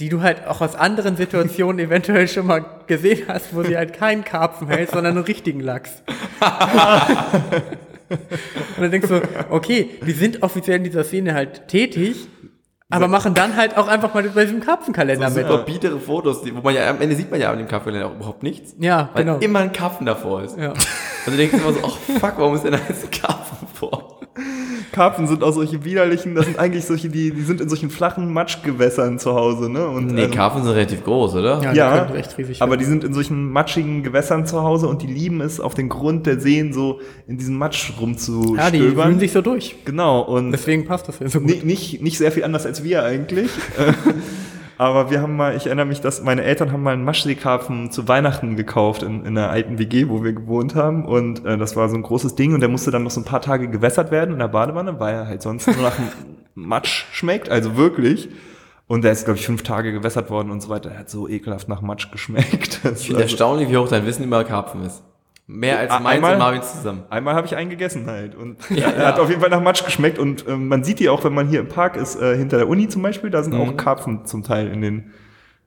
die du halt auch aus anderen Situationen eventuell schon mal gesehen hast, wo sie halt keinen Karpfen hält, sondern einen richtigen Lachs. Und dann denkst du, okay, die sind offiziell in dieser Szene halt tätig, aber machen dann halt auch einfach mal bei diesem Karpfenkalender So mit. super biedere Fotos, die, wo man ja am Ende sieht man ja an dem Kaffeekalender auch überhaupt nichts. Ja, weil genau. immer ein Karpfen davor ist. Ja. Und du denkst immer so, ach fuck, warum ist denn da jetzt ein Karpfen vor? Karpfen sind auch solche widerlichen, das sind eigentlich solche, die, die sind in solchen flachen Matschgewässern zu Hause, ne? Und, Nee, also- Karpfen sind relativ groß, oder? Ja, die Ja, können echt riesig aber werden. die sind in solchen matschigen Gewässern zu Hause und die lieben es, auf den Grund der Seen so in diesem Matsch Ja, die rumzustöbern. fühlen sich so durch. genau, und Deswegen passt das ja so gut. Ni- nicht, nicht sehr viel anders als wir eigentlich. Aber wir haben mal, ich erinnere mich, dass meine Eltern haben mal einen Maschseekarpfen zu Weihnachten gekauft in, in einer alten WG, wo wir gewohnt haben. Und äh, das war so ein großes Ding und der musste dann noch so ein paar Tage gewässert werden in der Badewanne, weil er halt sonst nur nach Matsch schmeckt, also wirklich. Und der ist, glaube ich, fünf Tage gewässert worden und so weiter. Er hat so ekelhaft nach Matsch geschmeckt. Ich finde also- erstaunlich, wie hoch dein Wissen über Karpfen ist. Mehr als meins einmal- und Marvins zusammen. Einmal habe ich einen gegessen halt und Ja, er ja. hat auf jeden Fall nach Matsch geschmeckt und ähm, man sieht die auch, wenn man hier im Park ist, äh, hinter der Uni zum Beispiel, da sind Mhm. auch Karpfen zum Teil in den,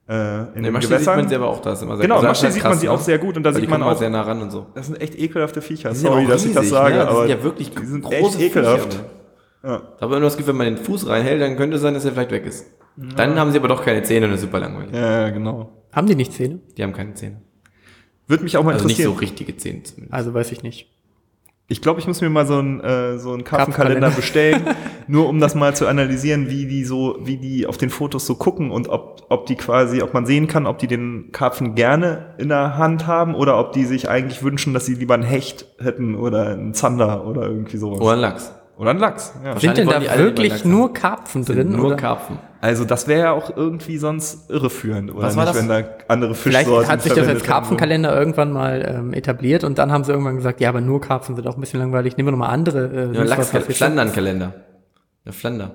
äh, in In den Maschine sieht man sie aber auch, da ist immer sehr genau, in sehr sieht man krass, sie ne? auch sehr gut und da Weil die sieht man auch, sehr nah ran und so. das sind echt ekelhafte Viecher. Sorry, auch dass ich das riesig, sage, ne? Die aber sind ja wirklich die sind große echt ekelhaft. Viecher, ne? Ja. Da habe ich immer das Gefühl, wenn man den Fuß reinhält, dann könnte es sein, dass er vielleicht weg ist. Dann haben sie aber doch keine Zähne und das ist super langweilig. Ja, ja, genau. Haben die nicht Zähne? Die haben keine Zähne. Würde mich auch mal Also nicht so interessieren. richtige Zähne zumindest. Also weiß ich nicht. Ich glaube, ich muss mir mal so einen äh, so einen Karpfenkalender bestellen, nur um das mal zu analysieren, wie die so, wie die auf den Fotos so gucken und ob, ob die quasi, ob man sehen kann, ob die den Karpfen gerne in der Hand haben oder ob die sich eigentlich wünschen, dass sie lieber einen Hecht hätten oder einen Zander oder irgendwie sowas. Oder ein Lachs. Oder einen Lachs. Ja. Sind denn da wirklich nur Karpfen drin? Nur oder? Karpfen. Also das wäre ja auch irgendwie sonst irreführend, oder Was war nicht, das? wenn da andere Vielleicht Fischsorten hat sich das als. Karpfenkalender irgendwann mal ähm, etabliert und dann haben sie irgendwann gesagt, ja, aber nur Karpfen sind auch ein bisschen langweilig. Nehmen wir nochmal andere. Äh, Ja, ein Lachs, Flandernkalender. Der Flander.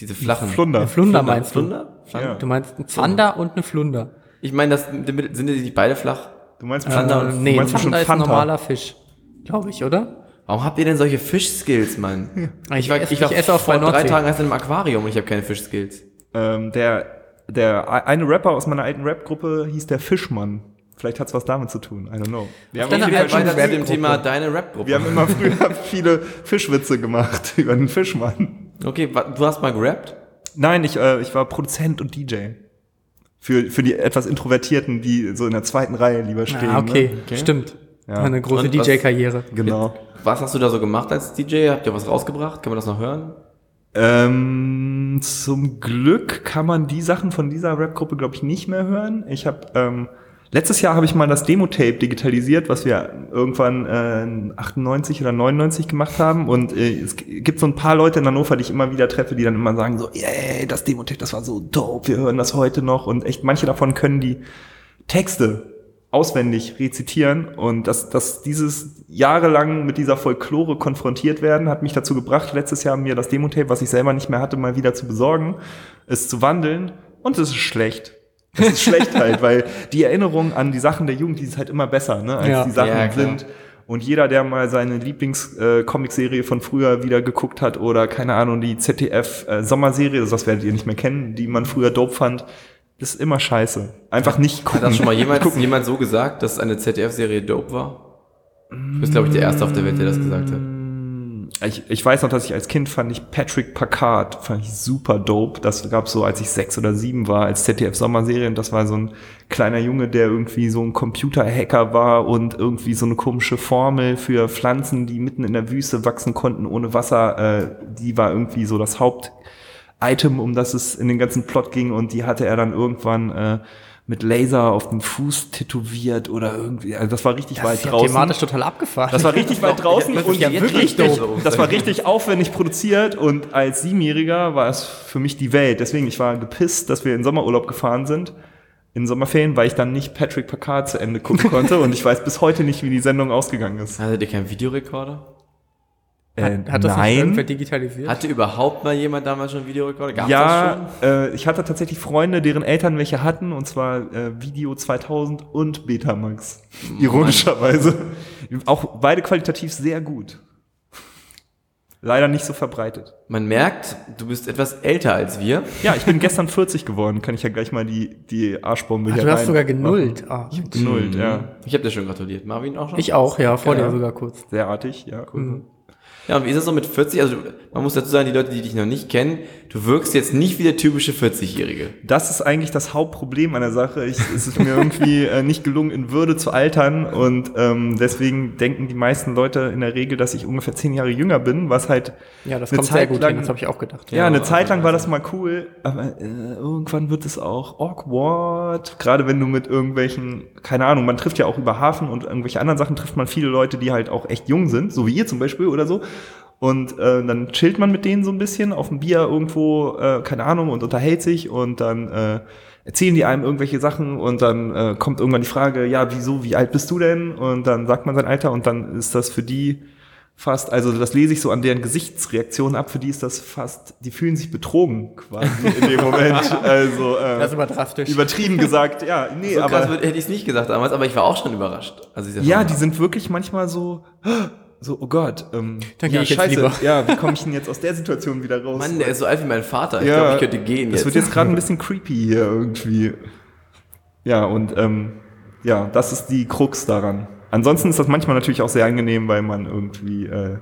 Diese flachen. Flunder. Eine Flunder meinst du? Flunder? Flander? Ja. Du meinst ein Zander und eine Flunder. Ich meine, das sind die nicht beide flach? Du meinst Flunder Äh, und- nee, du meinst Zander bestimmt ist ein normaler Fisch. Glaube ich, oder? Warum habt ihr denn solche Fischskills, Mann? Ich esse- ich esse auch vor drei Nordsee. Tagen erst in einem Aquarium und ich habe keine Fischskills. ähm, der, der eine Rapper aus meiner alten Rap-Gruppe hieß der Fischmann. Vielleicht hat's was damit zu tun. I don't know. Wir haben, auf alten weiter zu dem. Thema deine Rap-Gruppe. wir haben immer früher viele Fischwitze gemacht über den Fischmann. Okay, du hast mal gerappt? Nein, ich, äh, ich war Produzent und DJ. Für, für die etwas Introvertierten, die so in der zweiten Reihe lieber stehen. Ah, okay, Ne? stimmt. Ja. Eine große DJ-Karriere. Genau. Was hast du da so gemacht als DJ? Habt ihr was rausgebracht? Kann man das noch hören? Ähm, zum Glück kann man die Sachen von dieser Rap-Gruppe, glaube ich, nicht mehr hören. Ich habe ähm, letztes Jahr habe ich mal das Demo-Tape digitalisiert, was wir irgendwann äh, 98 oder 99 gemacht haben. Und äh, es gibt so ein paar Leute in Hannover, die ich immer wieder treffe, die dann immer sagen so, yeah, das Demo-Tape, das war so dope, wir hören das heute noch. Und echt, manche davon können die Texte auswendig rezitieren und dass, dass dieses jahrelang mit dieser Folklore konfrontiert werden, hat mich dazu gebracht, letztes Jahr mir das Demo-Tape, was ich selber nicht mehr hatte, mal wieder zu besorgen, es zu wandeln und es ist schlecht. Es ist schlecht halt, weil die Erinnerung an die Sachen der Jugend, die ist halt immer besser, ne, als Ja. die Sachen Ja, sind. Und jeder, der mal seine Lieblings-Comic-Serie von früher wieder geguckt hat oder keine Ahnung, die ZDF-Sommerserie, also das werdet ihr nicht mehr kennen, die man früher dope fand, ist immer scheiße. Einfach nicht gucken. Hat das schon mal jemand, jemand so gesagt, dass eine ZDF-Serie dope war? Du bist, glaube ich, der Erste auf der Welt, der das gesagt hat. Ich, ich weiß noch, dass ich als Kind fand ich Patrick Packard, fand ich super dope. Das gab so, als ich sechs oder sieben war, als ZDF-Sommerserie. Und das war so ein kleiner Junge, der irgendwie so ein Computerhacker war und irgendwie so eine komische Formel für Pflanzen, die mitten in der Wüste wachsen konnten ohne Wasser. Äh, die war irgendwie so das Hauptitem, um das es in den ganzen Plot ging. Und die hatte er dann irgendwann äh, mit Laser auf den Fuß tätowiert oder irgendwie. Also das war richtig Das weit ist ja draußen. thematisch total abgefahren. Das war richtig weit draußen ist und ja wirklich, richtig doof. das war richtig aufwendig produziert und als Siebenjähriger war es für mich die Welt. Deswegen, ich war gepisst, dass wir in Sommerurlaub gefahren sind, in Sommerferien, weil ich dann nicht Patrick Packard zu Ende gucken konnte und ich weiß bis heute nicht, wie die Sendung ausgegangen ist. Hattet ihr keinen Videorekorder? Hat, hat das nicht irgendwer digitalisiert? Hatte überhaupt mal jemand damals schon Videorekorder? Gab's das ja, äh, ich hatte tatsächlich Freunde, deren Eltern welche hatten, und zwar äh, Video 2000 und Betamax. Ironischerweise. Auch beide qualitativ sehr gut. Leider nicht so verbreitet. Man merkt, du bist etwas älter als wir. Ja, ich bin gestern 40 geworden. Kann ich ja gleich mal die, die Arschbombe Ach, hier du hast rein sogar genullt. Ah. machen. Genullt, ja. Ich habe dir schon gratuliert. Marvin auch schon? Ich auch, ja, vor Ja. dir sogar kurz. Sehr artig, ja. Mhm. Ja, und wie ist es so mit 40? Also man muss dazu sagen, die Leute, die dich noch nicht kennen, du wirkst jetzt nicht wie der typische 40-Jährige. Das ist eigentlich das Hauptproblem an der Sache. Ich, es ist mir irgendwie äh, nicht gelungen, in Würde zu altern und ähm, deswegen denken die meisten Leute in der Regel, dass ich ungefähr zehn Jahre jünger bin, was halt Ja, das eine kommt sehr Zeit gut lang, hin, das habe ich auch gedacht. Ja, eine Ja, Zeit lang war das mal cool, aber äh, irgendwann wird es auch awkward. Gerade wenn du mit irgendwelchen, keine Ahnung, man trifft ja auch über Hafen und irgendwelche anderen Sachen trifft man viele Leute, die halt auch echt jung sind, so wie ihr zum Beispiel oder so. Und äh, dann chillt man mit denen so ein bisschen auf dem Bier irgendwo, äh, keine Ahnung, und unterhält sich und dann äh, erzählen die einem irgendwelche Sachen und dann äh, kommt irgendwann die Frage, ja, wieso, wie alt bist du denn? Und dann sagt man sein Alter und dann ist das für die fast, also das lese ich so an deren Gesichtsreaktionen ab, für die ist das fast, die fühlen sich betrogen quasi in dem Moment. Also äh, Das ist aber drastisch. übertrieben gesagt, ja, nee, So krass aber würd- hätte ich es nicht gesagt damals, aber ich war auch schon überrascht. als ich das ja, die sind wirklich manchmal so, so, oh Gott, ähm, Dann ja, ich jetzt scheiße, lieber. ja, wie komme ich denn jetzt aus der Situation wieder raus? Mann, der ist so alt wie mein Vater. Ich Ja, glaube, ich könnte gehen Das jetzt. wird jetzt gerade ein bisschen creepy hier irgendwie. Ja, und ähm, ja, das ist die Krux daran. Ansonsten ist das manchmal natürlich auch sehr angenehm, weil man irgendwie äh,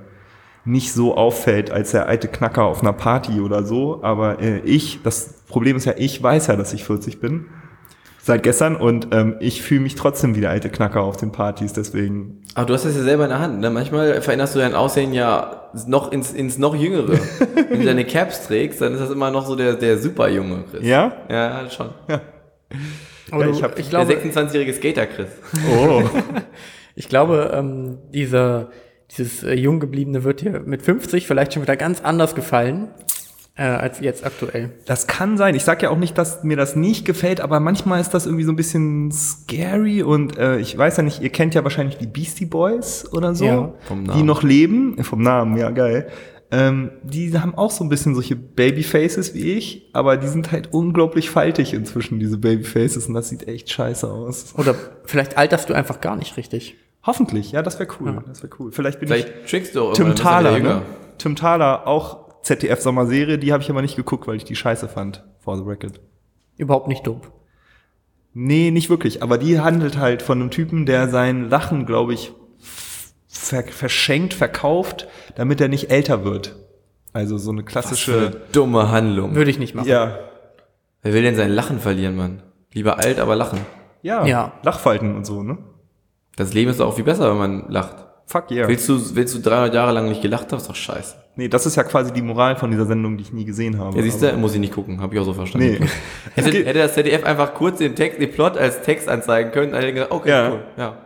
nicht so auffällt als der alte Knacker auf einer Party oder so. Aber äh, ich, das Problem ist ja, ich weiß ja, dass ich 40 bin. Seit gestern und ähm, ich fühle mich trotzdem wie der alte Knacker auf den Partys, deswegen. Aber du hast das ja selber in der Hand. Ne? Manchmal veränderst du dein Aussehen ja noch ins, ins noch Jüngere. Wenn du deine Caps trägst, dann ist das immer noch so der, der super junge Chris. Ja? Ja, schon. Aber Ja, du, ich hab- ich Der glaube, 26-jährige Skater Chris. Oh. ich glaube ähm, dieser, dieses äh, jung gebliebene wird dir mit 50 vielleicht schon wieder ganz anders gefallen äh, als jetzt aktuell. Das kann sein. Ich sag ja auch nicht, dass mir das nicht gefällt, aber manchmal ist das irgendwie so ein bisschen scary und äh, ich weiß ja nicht, ihr kennt ja wahrscheinlich die Beastie Boys oder so, Ja. Vom die Namen. noch leben, vom Namen, ja geil. Ähm, die haben auch so ein bisschen solche Babyfaces wie ich, aber die sind halt unglaublich faltig inzwischen, diese Babyfaces, und das sieht echt scheiße aus. Oder vielleicht alterst du einfach gar nicht richtig. Hoffentlich, ja, das wäre cool. Das wäre cool. Vielleicht bin Vielleicht trickst du auch ich Tim Thaler, ne? Tim Thaler, auch ZDF-Sommerserie, die habe ich aber nicht geguckt, weil ich die scheiße fand, for the record. Überhaupt nicht doof. Nee, nicht wirklich. Aber die handelt halt von einem Typen, der sein Lachen, glaube ich, ver verschenkt, verkauft, damit er nicht älter wird. Also so eine Was für eine klassische. dumme Handlung. Würde ich nicht machen. Ja. Wer will denn sein Lachen verlieren, Mann? Lieber alt, aber lachen. Ja. Ja. Lachfalten und so, ne? Das Leben ist doch auch viel besser, wenn man lacht. Fuck yeah. Willst du, willst du 300 Jahre lang nicht gelacht haben? Ist doch scheiße. Nee, das ist ja quasi die Moral von dieser Sendung, die ich nie gesehen habe. Ja, siehst du, muss ich nicht gucken, habe ich auch so verstanden. Nee. Hätte, geht- hätte das ZDF einfach kurz den Text, den Plot als Text anzeigen können, dann hätte ich gesagt, okay, Ja. cool, ja,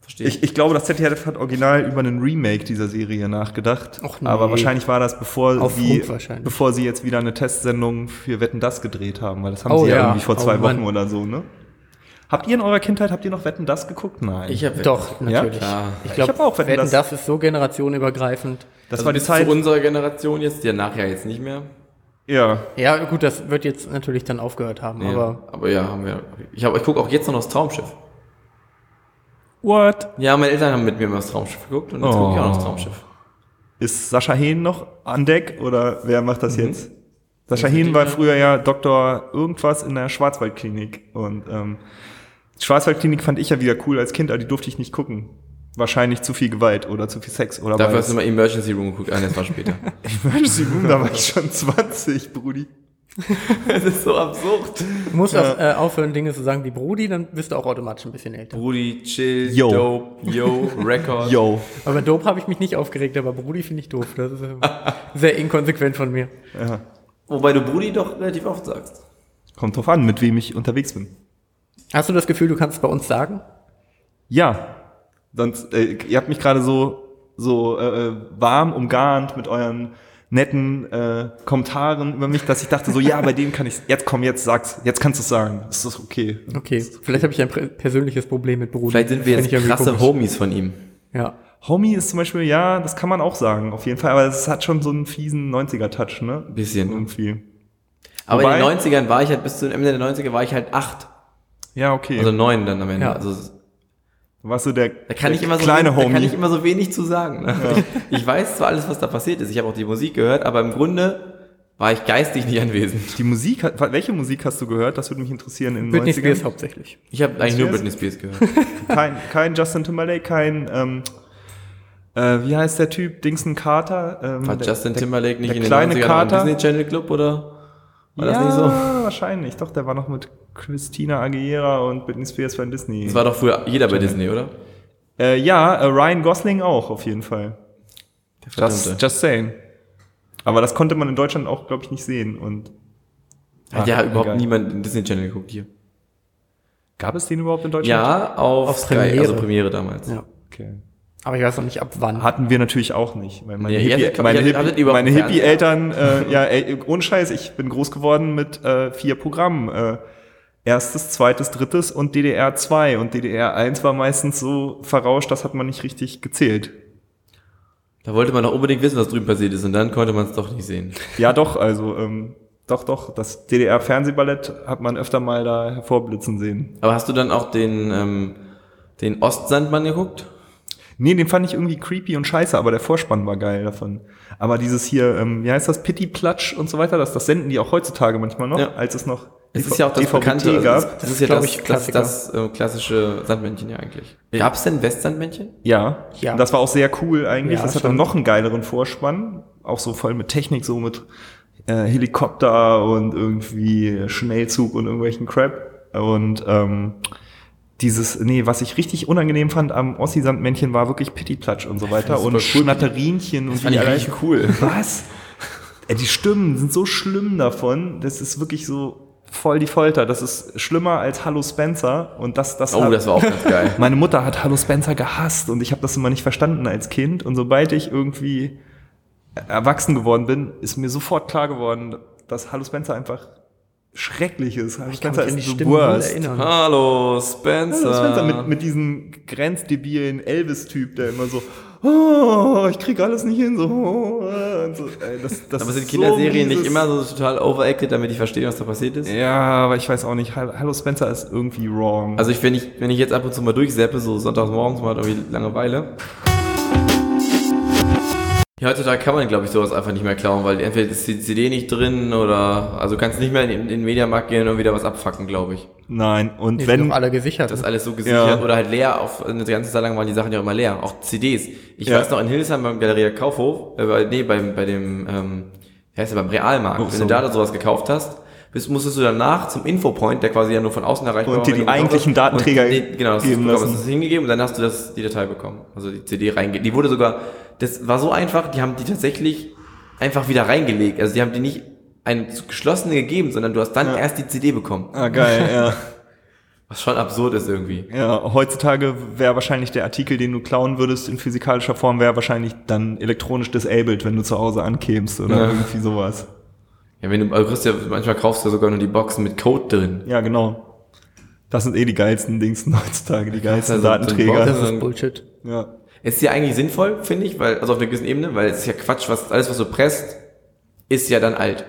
verstehe. Ich, ich glaube, das ZDF hat original über einen Remake dieser Serie nachgedacht. Och nee. Aber wahrscheinlich war das, bevor Auf sie, bevor sie jetzt wieder eine Testsendung für Wetten das gedreht haben, weil das haben Oh sie ja, ja. irgendwie vor zwei Oh Wochen oder so, ne? Habt ihr in eurer Kindheit, habt ihr noch Wetten das geguckt? Nein. ich habe Doch, natürlich. klar. Ich Ich glaube, auch Wetten, Wetten, das- das ist so generationenübergreifend. das also war die Zeit. zu unserer Generation jetzt, der nachher jetzt nicht mehr. Ja. Ja, gut, das wird jetzt natürlich dann aufgehört haben, Ja, aber aber ja, haben wir. Ich, hab- ich gucke auch jetzt noch das Traumschiff. What? Ja, meine Eltern haben mit mir immer das Traumschiff geguckt und jetzt gucke ich auch noch das Oh. Traumschiff. Ist Sascha Hehn noch an Deck oder wer macht das Mhm. jetzt? Sascha Hehn war früher ja Doktor irgendwas in der Schwarzwaldklinik und ähm, Schwarzwaldklinik fand ich ja wieder cool als Kind, aber die durfte ich nicht gucken. Wahrscheinlich zu viel Gewalt oder zu viel Sex oder Dafür hast du immer Emergency Room geguckt. Ah, das war später. Emergency Room, da war ich schon 20, Brudi. das ist so absurd. du musst auch, äh, aufhören, Dinge zu sagen wie Brudi, dann bist du auch automatisch ein bisschen älter. Brudi, chill, Yo. dope, yo, Record. Yo. Aber Dope habe ich mich nicht aufgeregt, aber Brudi finde ich doof. Das ist äh, sehr inkonsequent von mir. Ja. Wobei du Brudi doch relativ oft sagst. Kommt drauf an, mit wem ich unterwegs bin. Hast du das Gefühl, du kannst es bei uns sagen? Ja. Sonst, äh, ihr habt mich gerade so, so äh, äh, warm umgarnt mit euren netten äh, Kommentaren über mich, dass ich dachte so, ja, bei dem kann ich jetzt komm, jetzt sag's, jetzt kannst du es sagen. Ist das okay? Okay, vielleicht habe ich ein persönliches Problem mit Brudi. Vielleicht sind wir jetzt krasse komisch. Homies von ihm. Ja. Homie ist zum Beispiel, ja, das kann man auch sagen, auf jeden Fall, aber es hat schon so einen fiesen 90er-Touch, ne? Bisschen. Irgendwie. Aber Wobei- in den 90ern war ich halt, bis zum Ende der 90er war ich halt acht. Ja, okay. Also neun dann am Ende. Ja. Also warst du der, da kann der ich immer so kleine wenig, da kann ich immer so wenig zu sagen. Ne? Ich, ich weiß zwar alles, was da passiert ist. Ich habe auch die Musik gehört, aber im Grunde war ich geistig nicht anwesend. die Musik, hat- welche Musik hast du gehört? Das würde mich interessieren in den Britney 90ern. Spears hauptsächlich. Ich habe eigentlich nur? Britney Spears gehört. Kein, kein Justin Timberlake, kein, ähm, Äh, wie heißt der Typ? Dingson Carter? Ähm, War der- Justin der- Timberlake nicht der in den kleine 90ern im Carter? Disney Channel Club oder? War ja, das nicht so? wahrscheinlich. Doch, der war noch mit Christina Aguilera und Britney Spears bei Disney. Das war doch früher jeder bei Disney, oder? äh, ja, äh, Ryan Gosling auch auf jeden Fall. Der Just, just saying. Aber das konnte man in Deutschland auch, glaube ich, nicht sehen. Und Hat ja Ah, überhaupt egal. niemand den Disney Channel geguckt hier. gab es den überhaupt in Deutschland? Ja, auf, Auf Sky, Premiere. also Premiere damals. Ja. Okay. Aber ich weiß noch nicht ab wann. Hatten wir natürlich auch nicht. Weil meine Nee, ihr Hippie- meine Hippie- meine Fernseher? Hippie-Eltern, äh, ja, ey, ohne Scheiß, ich bin groß geworden mit äh, vier Programmen. Äh, erstes, zweites, drittes und DDR 2. Und DDR 1 war meistens so verrauscht, das hat man nicht richtig gezählt. Da wollte man doch unbedingt wissen, was drüben passiert ist und dann konnte man es doch nicht sehen. Ja, doch, also, ähm, doch, doch, das DDR-Fernsehballett hat man öfter mal da hervorblitzen sehen. Aber hast du dann auch den, ähm, den Ostsandmann geguckt? Nee, den fand ich irgendwie creepy und scheiße, aber der Vorspann war geil davon. Aber dieses hier, ähm, wie heißt das, Pitti Platsch und so weiter, das, das senden die auch heutzutage manchmal noch, Ja. als es noch Es ist ja auch das DVB-T Bekannte, also gab. das, das ist ja glaub das, ich, das, das äh, klassische Sandmännchen ja eigentlich. Gab es denn Westsandmännchen? Ja, Ja. Und das war auch sehr cool eigentlich. Ja, das hat dann stimmt. noch einen geileren Vorspann, auch so voll mit Technik, so mit äh, Helikopter und irgendwie Schnellzug und irgendwelchen Crap. Und ähm, dieses, nee, was ich richtig unangenehm fand am Ossi-Sandmännchen war wirklich Pittiplatsch und so weiter und cool. Schnatterinchen und fand ich alle- richtig cool. Was? Die Stimmen sind so schlimm davon. Das ist wirklich so voll die Folter. Das ist schlimmer als Hallo Spencer und das, das Oh, hat- das war auch ganz geil. meine Mutter hat Hallo Spencer gehasst und ich habe das immer nicht verstanden als Kind. Und sobald ich irgendwie erwachsen geworden bin, ist mir sofort klar geworden, dass Hallo Spencer einfach schrecklich ist. Hallo Ich kann Spencer mich an die worst. erinnern. Hallo, Spencer. Hallo Spencer mit, mit diesem grenzdebilen Elvis-Typ, der immer so, oh, ich krieg alles nicht hin, so, oh, und so. Ey, das, das Aber sind ist Kinderserien so nicht immer so total overacted, damit ich verstehe, was da passiert ist? Ja, aber ich weiß auch nicht. Hall- Hallo Spencer ist irgendwie wrong. Also ich, wenn ich, wenn ich jetzt ab und zu mal durchseppe, so sonntags morgens mal irgendwie Langeweile. Ja, heutzutage kann man, glaube ich, sowas einfach nicht mehr klauen, weil entweder ist die CD nicht drin oder, also du kannst nicht mehr in, in den Mediamarkt gehen und wieder was abfacken, glaube ich. Nein, und Die sind wenn, doch alle gesichert. Das ist alles so gesichert Ja. oder halt leer. Auf, eine ganze Zeit lang waren die Sachen ja immer leer. Auch CDs. Ich Ja. weiß noch in Hildesheim beim Galeria Kaufhof, äh, bei, nee, beim, bei dem, ähm, wie heißt der, beim Realmarkt. Oh, Wenn so. du da sowas gekauft hast, bist, musstest du danach zum Infopoint, der quasi ja nur von außen erreichbar Und war. dir wenn die eigentlichen hast. Datenträger und, nee, genau, das hast du geben lassen. hast du hingegeben und dann hast du das, die Datei bekommen. Also die CD reingelegt. Die wurde sogar, das war so einfach, die haben die tatsächlich einfach wieder reingelegt. Also die haben die nicht eine geschlossene gegeben, sondern du hast dann Ja. erst die CD bekommen. ah, geil, ja. Was schon absurd ist irgendwie. Ja, heutzutage wäre wahrscheinlich der Artikel, den du klauen würdest in physikalischer Form, wäre wahrscheinlich dann elektronisch disabled, wenn du zu Hause ankämst oder Ja. irgendwie sowas. Ja, wenn du, also ja, manchmal kaufst du ja sogar nur die Boxen mit Code drin. Ja, genau. Das sind eh die geilsten Dings heutzutage, die geilsten Ja, so- so ein Datenträger. das ist Bullshit. ja. Ist ja eigentlich sinnvoll, finde ich, weil, also auf einer gewissen Ebene, weil es ist ja Quatsch, was, alles was du presst, ist ja dann alt.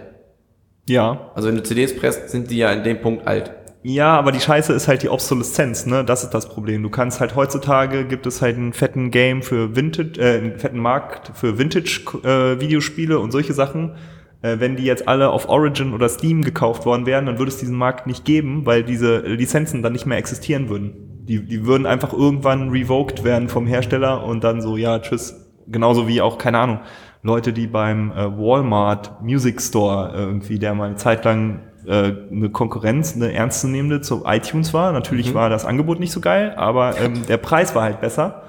ja. Also wenn du CDs presst, sind die ja in dem Punkt alt. Ja, aber die Scheiße ist halt die Obsoleszenz, ne? Das ist das Problem. Du kannst halt heutzutage gibt es halt einen fetten Game für Vintage, äh, einen fetten Markt für Vintage-Videospiele und solche Sachen. Äh, wenn die jetzt alle auf Origin oder Steam gekauft worden wären, dann würde es diesen Markt nicht geben, weil diese Lizenzen dann nicht mehr existieren würden. Die, die würden einfach irgendwann revoked werden vom Hersteller und dann so, ja, tschüss. Genauso wie auch, keine Ahnung, Leute, die beim äh, Walmart Music Store äh, irgendwie, der mal eine Zeit lang äh, eine Konkurrenz, eine ernstzunehmende zu iTunes war. Natürlich war das Angebot nicht so geil, aber ähm, der Preis war halt besser.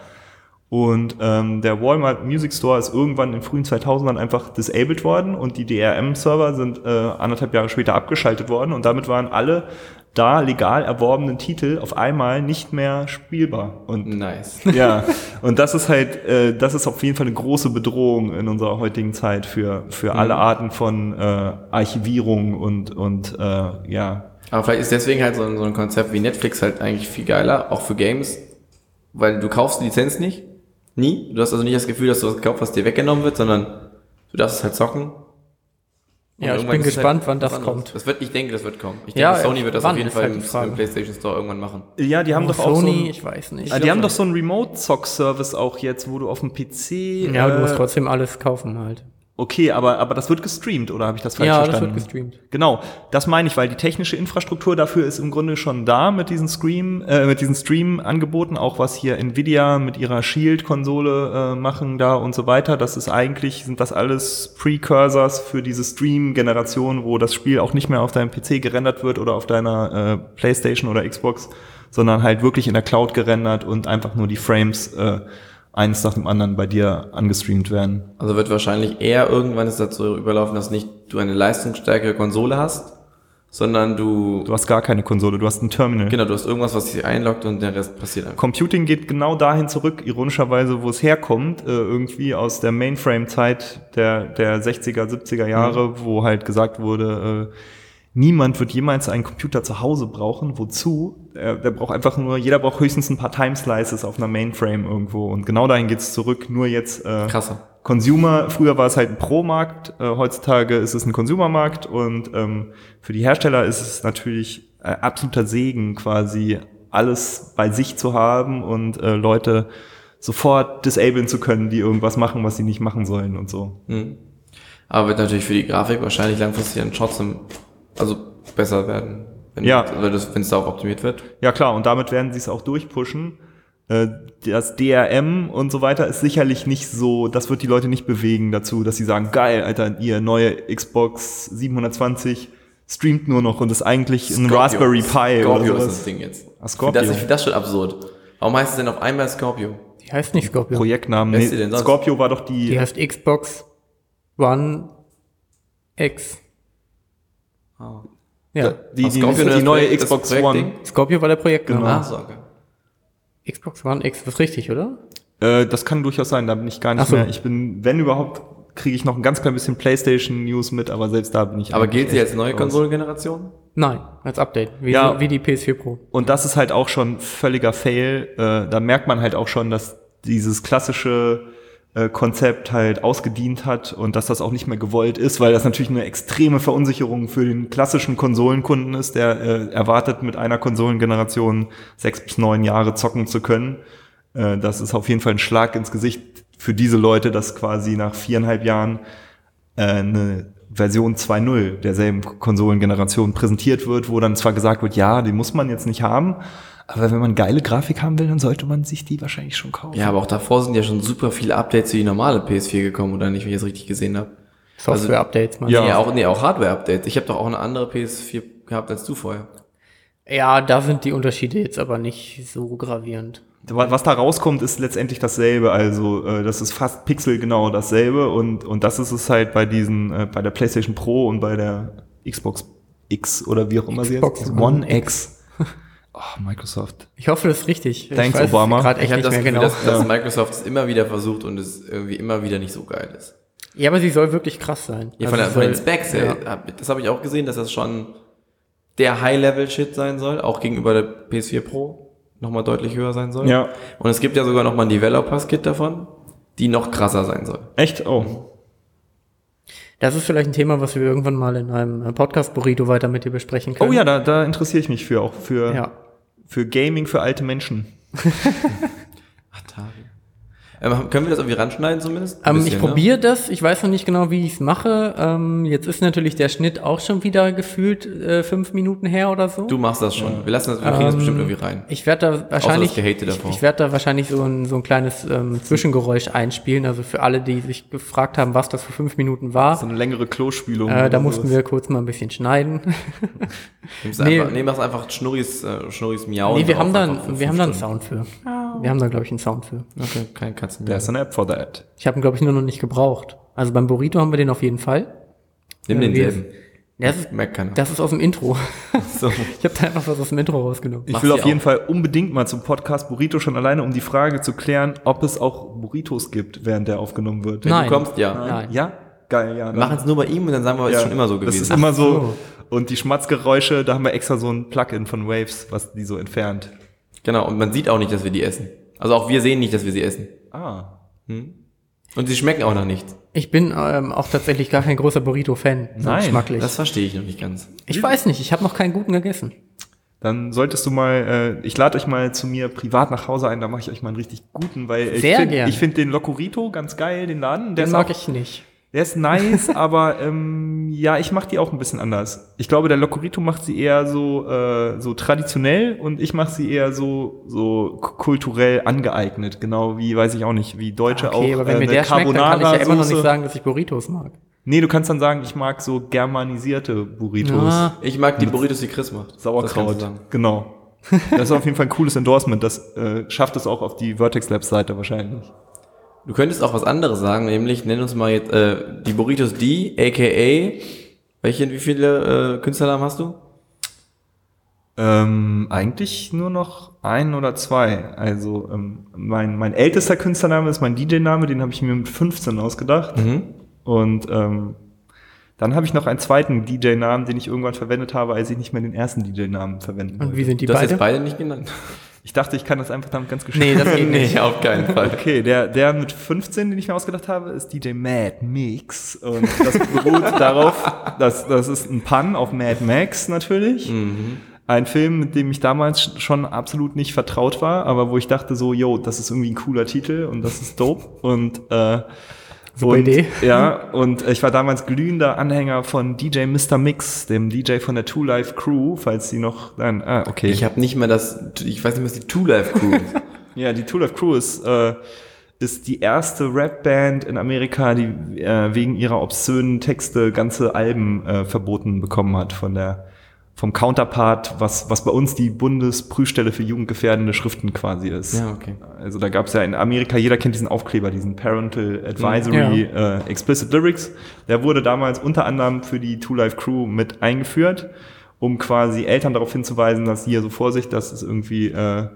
Und ähm, der Walmart Music Store ist irgendwann in den frühen 2000ern einfach disabled worden und die DRM-Server sind äh, anderthalb Jahre später abgeschaltet worden und damit waren alle da legal erworbenen Titel auf einmal nicht mehr spielbar. Und Nice. ja, und das ist halt, äh, das ist auf jeden Fall eine große Bedrohung in unserer heutigen Zeit für, für alle Arten von äh, Archivierung und, und äh, ja. Aber vielleicht ist deswegen halt so ein, so ein Konzept wie Netflix halt eigentlich viel geiler, auch für Games, weil du kaufst die Lizenz nicht, nie. Du hast also nicht das Gefühl, dass du was gekauft hast, dir weggenommen wird, sondern du darfst es halt zocken. Und Ja, ich bin es gespannt, halt wann das anderes. kommt. Das wird, ich denke, das wird kommen. Ich Ja, denke, Sony wird das auf jeden Fall halt im, im PlayStation Store irgendwann machen. Ja, die haben doch auch so Sony, ein, ich weiß nicht. Ah, die haben doch so einen Remote-Zock-Service auch jetzt, wo du auf dem PC. ja, aber du äh, musst trotzdem alles kaufen halt. Okay, aber, aber das wird gestreamt, oder habe ich das falsch Ja, das verstanden? wird gestreamt. Genau, das meine ich, weil die technische Infrastruktur dafür ist im Grunde schon da mit diesen Stream, äh, mit diesen Stream-Angeboten, auch was hier Nvidia mit ihrer Shield-Konsole äh, machen da und so weiter. Das ist eigentlich, sind das alles Precursors für diese Stream-Generation, wo das Spiel auch nicht mehr auf deinem PC gerendert wird oder auf deiner äh, Playstation oder Xbox, sondern halt wirklich in der Cloud gerendert und einfach nur die Frames äh, eins nach dem anderen bei dir angestreamt werden. Also wird wahrscheinlich eher irgendwann ist dazu überlaufen, dass nicht du eine leistungsstärkere Konsole hast, sondern du, Du hast gar keine Konsole, du hast ein Terminal. genau, du hast irgendwas, was sich einloggt und der Rest passiert einfach. Computing geht genau dahin zurück, ironischerweise, wo es herkommt, äh, irgendwie aus der Mainframe-Zeit der, der 60er, 70er Jahre, wo halt gesagt wurde, äh, niemand wird jemals einen Computer zu Hause brauchen. Wozu? Der, der braucht einfach nur, jeder braucht höchstens ein paar Time-Slices auf einer Mainframe irgendwo. Und genau dahin geht's zurück, nur jetzt äh, Krasser. Consumer, früher war es halt ein Pro-Markt, äh, heutzutage ist es ein Consumer-Markt und ähm, für die Hersteller ist es natürlich äh, absoluter Segen, quasi alles bei sich zu haben und äh, Leute sofort disablen zu können, die irgendwas machen, was sie nicht machen sollen und so. Mhm. Aber wird natürlich für die Grafik wahrscheinlich langfristig dann trotzdem, also besser werden, wenn Ja. es darauf optimiert wird. Ja klar, und damit werden sie es auch durchpushen. Äh, Das DRM und so weiter ist sicherlich nicht so, das wird die Leute nicht bewegen dazu, dass sie sagen, geil, Alter, ihr neue Xbox 720 streamt nur noch und ist eigentlich ein Scorpio. Raspberry Pi Scorpio oder ist sowas. das Ding jetzt. Ah, Scorpio. Ich finde das, ich find das schon absurd. Warum heißt es denn auf einmal Scorpio? Die heißt nicht Scorpio. Projektnamen. Ist Nee? Scorpio war doch die, Die heißt Xbox One X. Ah. Ja. die, die, Scorpio die, neue Projekt- das Xbox? One. Scorpio war der Projektname. Genau. Ah, okay. Xbox One X, das ist richtig, oder? Äh, das kann durchaus sein, da bin ich gar nicht so. mehr. Ich bin, wenn überhaupt, kriege ich noch ein ganz klein bisschen PlayStation News mit, aber selbst da bin ich. Aber gilt sie als neue. Konsolengeneration? Nein, als Update. Wie, Ja. wie die PS4 Pro. Und das ist halt auch schon völliger Fail. Äh, da merkt man halt auch schon, dass dieses klassische äh, Konzept halt ausgedient hat und dass das auch nicht mehr gewollt ist, weil das natürlich eine extreme Verunsicherung für den klassischen Konsolenkunden ist, der äh, erwartet, mit einer Konsolengeneration sechs bis neun Jahre zocken zu können. Äh, das ist auf jeden Fall ein Schlag ins Gesicht für diese Leute, dass quasi nach viereinhalb Jahren äh, eine Version 2.0 derselben Konsolengeneration präsentiert wird, wo dann zwar gesagt wird, ja, die muss man jetzt nicht haben, aber wenn man geile Grafik haben will, dann sollte man sich die wahrscheinlich schon kaufen. Ja, aber auch davor sind ja schon super viele Updates für die normale PS4 gekommen, oder nicht, wenn ich das richtig gesehen habe. Software-Updates, man. Ja. Nee, auch, nee, auch Hardware-Updates. Ich habe doch auch eine andere PS4 gehabt als du vorher. Ja, da sind die Unterschiede jetzt aber nicht so gravierend. Was da rauskommt, ist letztendlich dasselbe. Also äh, das ist fast pixelgenau dasselbe und und das ist es halt bei diesen äh, bei der PlayStation Pro und bei der Xbox X oder wie auch immer Xbox sie jetzt One One X. Oh, Microsoft. Ich hoffe, das ist richtig. Thanks, ich weiß Obama. echt Ich habe das mehr Gefühl, genau. dass, dass Microsoft es immer wieder versucht und es irgendwie immer wieder nicht so geil ist. Ja, aber sie soll wirklich krass sein. Ja, von, Also von den soll- Specs, ja. das habe ich auch gesehen, dass das schon der High-Level-Shit sein soll, auch gegenüber der PS4 Pro nochmal deutlich höher sein soll. Ja. Und es gibt ja sogar nochmal ein Developers-Kit davon, die noch krasser sein soll. Echt? Oh. Das ist vielleicht ein Thema, was wir irgendwann mal in einem Podcast-Burrito weiter mit dir besprechen können. Oh ja, da, da interessiere ich mich für auch für Ja. Für Gaming für alte Menschen. Atari. Ähm, können wir das irgendwie ranschneiden zumindest? Ähm, bisschen, ich ne? probiere das, ich weiß noch nicht genau, wie ich es mache. Ähm, jetzt ist natürlich der Schnitt auch schon wieder gefühlt äh, fünf Minuten her oder so. Du machst das schon. Wir lassen das, wir kriegen das Ähm, bestimmt irgendwie rein. Ich werde da wahrscheinlich, das ich, ich werde da wahrscheinlich so ein, so ein kleines ähm, Zwischengeräusch einspielen. Also für alle, die sich gefragt haben, was das für fünf Minuten war, So eine längere Klospülung. äh, da mussten wir kurz mal ein bisschen schneiden. Nimm's nee. einfach, nee, mach's einfach Schnurris, äh, Schnurris Miauen. nee, wir haben da, einfach für wir haben fünf da einen Stunden. Sound für. Wir haben da, glaube ich, einen Sound für. Okay, kein Katzen There's an app for that. Ich habe ihn, glaube ich, nur noch nicht gebraucht. Also beim Burrito haben wir den auf jeden Fall. Nimm Äh, wir- denselben. Das ist, Merkt keiner. das ist aus dem Intro. so. Ich habe da einfach was aus dem Intro rausgenommen. Ich Mach will auf jeden auch. Fall unbedingt mal zum Podcast Burrito schon alleine, um die Frage zu klären, ob es auch Burritos gibt, während der aufgenommen wird. Wenn Nein. du kommst, ja. Nein. Ja? Geil, ja. Wir machen es nur bei ihm und dann sagen wir, ist ja. schon immer so Das gewesen. ist immer so. so. Und die Schmatzgeräusche, da haben wir extra so ein Plugin von Waves, was die so entfernt. Genau, und man sieht auch nicht, dass wir die essen. Also auch wir sehen nicht, dass wir sie essen. Ah. Und sie schmecken auch nach nichts. Ich bin ähm, auch tatsächlich gar kein großer Burrito-Fan. so Nein, Geschmacklich. Das verstehe ich noch nicht ganz. ich weiß nicht, ich habe noch keinen guten gegessen. Dann solltest du mal, äh, ich lade euch mal zu mir privat nach Hause ein, da mache ich euch mal einen richtig guten, weil ich Sehr finde gern. ich find den Locurito ganz geil, den Laden. Der Den mag auch, ich nicht. Der ist nice, aber ähm, ja, ich mache die auch ein bisschen anders. Ich glaube, der Locorito macht sie eher so äh, so traditionell und ich mache sie eher so so kulturell angeeignet, genau wie weiß ich auch nicht, wie Deutsche auch Okay, aber wenn äh, mir der schmeckt, dann kann ich ja immer noch nicht sagen, dass ich Burritos mag. Nee, du kannst dann sagen, ich mag so germanisierte Burritos. Ja. Ich mag die Burritos, die Chris macht. Sauerkraut. Genau. Das ist auf jeden Fall ein cooles Endorsement. Das äh, schafft es auch auf die Vertex Labs Seite wahrscheinlich. Du könntest auch was anderes sagen, nämlich nenn uns mal jetzt äh, die Burritos die, aka welche, wie viele äh, Künstlernamen hast du? Ähm, eigentlich nur noch ein oder zwei. Also ähm, mein, mein ältester Künstlername ist mein DJ-Name, den habe ich mir mit 15 ausgedacht. Mhm. Und ähm, dann habe ich noch einen zweiten DJ-Namen, den ich irgendwann verwendet habe, als ich nicht mehr den ersten DJ-Namen verwenden Und wollte. wie sind die Du hast beide? jetzt beide nicht genannt. Ich dachte, ich kann das einfach damit ganz geschickt Nee, das geht nicht. nee, auf keinen Fall. Okay, der, der mit 15, den ich mir ausgedacht habe, ist DJ Mad Mix. Und das beruht darauf, dass das ist ein Pun auf Mad Max natürlich. Ein Film, mit dem ich damals schon absolut nicht vertraut war, aber wo ich dachte so, yo, das ist irgendwie ein cooler Titel und das ist dope. Und äh, Super und, Idee. Ja, und ich war damals glühender Anhänger von DJ Mr. Mix, dem DJ von der Two Life Crew, falls sie noch, nein, ah, okay. Ich habe nicht mal das, ich weiß nicht, was die Two Life Crew ist. Ja, die Two Life Crew ist, äh, ist die erste Rap-Band in Amerika, die äh, wegen ihrer obszönen Texte ganze Alben äh, verboten bekommen hat von der vom Counterpart, was, was bei uns die Bundesprüfstelle für jugendgefährdende Schriften quasi ist. Ja, okay. Also da gab es ja in Amerika, jeder kennt diesen Aufkleber, diesen Parental Advisory äh, Explicit Lyrics. Der wurde damals unter anderem für die Two Life Crew mit eingeführt, um quasi Eltern darauf hinzuweisen, dass hier so Vorsicht, das ist irgendwie äh,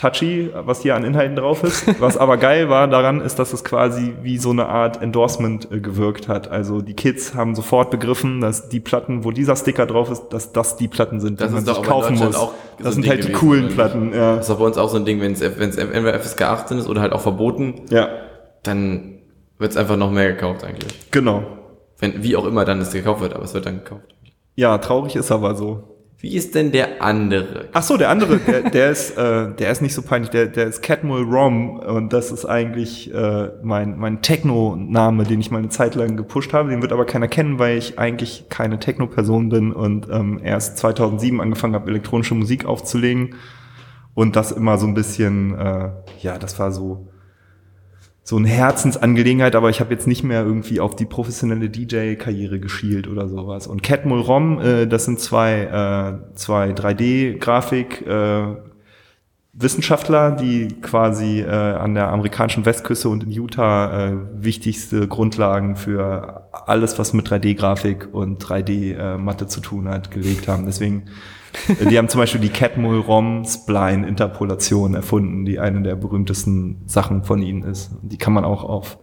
touchy, was hier an Inhalten drauf ist. Was aber geil war daran, ist, dass es quasi wie so eine Art Endorsement äh, gewirkt hat. Also die Kids haben sofort begriffen, dass die Platten, wo dieser Sticker drauf ist, dass das die Platten sind, Das die man sich kaufen muss. auch so das sind Ding halt die gewesen, coolen? Platten. Ja. Das ist doch bei uns auch so ein Ding, wenn es entweder FSK 18 ist oder halt auch verboten, ja, dann wird es einfach noch mehr gekauft eigentlich. genau. Wenn, wie auch immer dann es gekauft wird, aber es wird dann gekauft. Ja, traurig ist aber so. Wie ist denn der andere? Ach so, der andere, der, der ist, äh, der ist nicht so peinlich. Der, der ist Catmull Rom und das ist eigentlich äh, mein mein Techno-Name, den ich mal eine Zeit lang gepusht habe. Den wird aber keiner kennen, weil ich eigentlich keine Techno-Person bin und ähm, erst 2007 angefangen habe, elektronische Musik aufzulegen und das immer so ein bisschen, äh, ja, das war so so eine Herzensangelegenheit, aber ich habe jetzt nicht mehr irgendwie auf die professionelle DJ-Karriere geschielt oder sowas. Und Catmull Rom, äh, das sind zwei, äh, zwei 3D-Grafik äh, Wissenschaftler, die quasi äh, an der amerikanischen Westküste und in Utah äh, wichtigste Grundlagen für alles, was mit 3D-Grafik und 3D-Mathe zu tun hat, gelegt haben. Deswegen, äh, die haben zum Beispiel die Catmull-Rom-Spline-Interpolation erfunden, die eine der berühmtesten Sachen von ihnen ist. Die kann man auch auf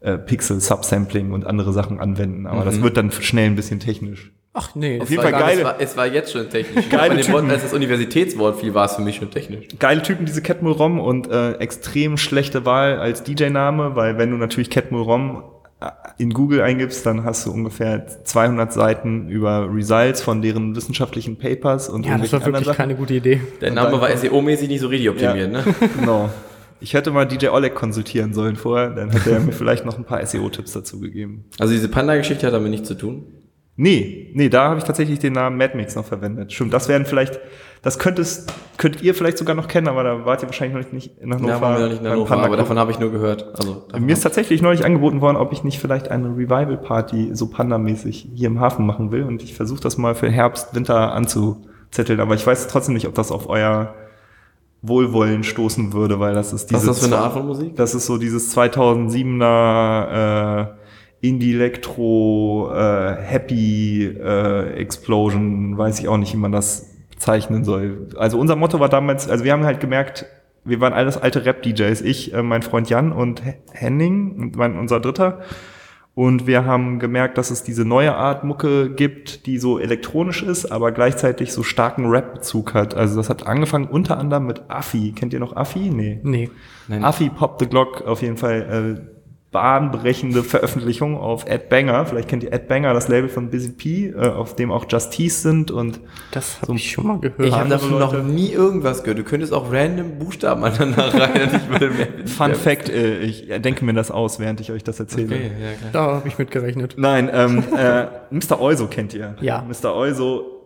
äh, Pixel-Subsampling und andere Sachen anwenden, aber das wird dann schnell ein bisschen technisch. Ach nee, Auf jeden war Fall geil. Es war, es war jetzt schon technisch. Geile dem Wort, Typen. als das Universitätswort fiel, war es für mich schon technisch. geile Typen, diese Catmull Rom und äh, extrem schlechte Wahl als DJ-Name, weil wenn du natürlich Catmull Rom in Google eingibst, dann hast du ungefähr 200 Seiten über Results von deren wissenschaftlichen Papers und Ja, das war wirklich anderen keine gute Idee. Der Name war SEO-mäßig nicht so richtig optimiert, ne? Sachen. Genau. Ich hätte mal DJ Oleg konsultieren sollen vorher, dann hätte er mir vielleicht noch ein paar SEO-Tipps dazu gegeben. Also diese Panda-Geschichte hat damit nichts zu tun. Nee, nee, da habe ich tatsächlich den Namen Madmix noch verwendet. Stimmt, das wären vielleicht, das könntest, könnt ihr vielleicht sogar noch kennen, aber da wart ihr wahrscheinlich noch nicht in Hannover. Da waren wir noch nicht in Hannover, aber davon habe ich nur gehört. Also, Mir ist tatsächlich neulich angeboten worden, ob ich nicht vielleicht eine Revival-Party so Panda-mäßig hier im Hafen machen will. Und ich versuche das mal für Herbst, Winter anzuzetteln. Aber ich weiß trotzdem nicht, ob das auf euer Wohlwollen stoßen würde, weil das ist Was diese ist das für eine zwei- Art von Musik? Das ist so dieses 2007er äh, Indie-Electro äh, Happy äh, Explosion, weiß ich auch nicht, wie man das bezeichnen soll. Also unser Motto war damals, also wir haben halt gemerkt, wir waren alles alte Rap-DJs, ich, äh, mein Freund Jan und Henning, und mein, unser Dritter. Und wir haben gemerkt, dass es diese neue Art Mucke gibt, die so elektronisch ist, aber gleichzeitig so starken Rap-Bezug hat. Also das hat angefangen unter anderem mit Affi. Kennt ihr noch Affi? Nee. Nee. Nein. Affi Pop the Glock auf jeden Fall. Äh, bahnbrechende Veröffentlichung auf Ed Banger. Vielleicht kennt ihr Ed Banger, das Label von Busy P, äh, auf dem auch Justice sind und Das habe ich schon mal gehört. Ich habe davon noch nie irgendwas gehört. Du könntest auch random Buchstaben aneinander rein und ich würde mehr. Fun Fact, äh, ich denke mir das aus, während ich euch das erzähle. Okay, ja, klar. da habe ich mit gerechnet. Nein, ähm, äh, Mr. Euso kennt ihr. Ja. Mr. Euso.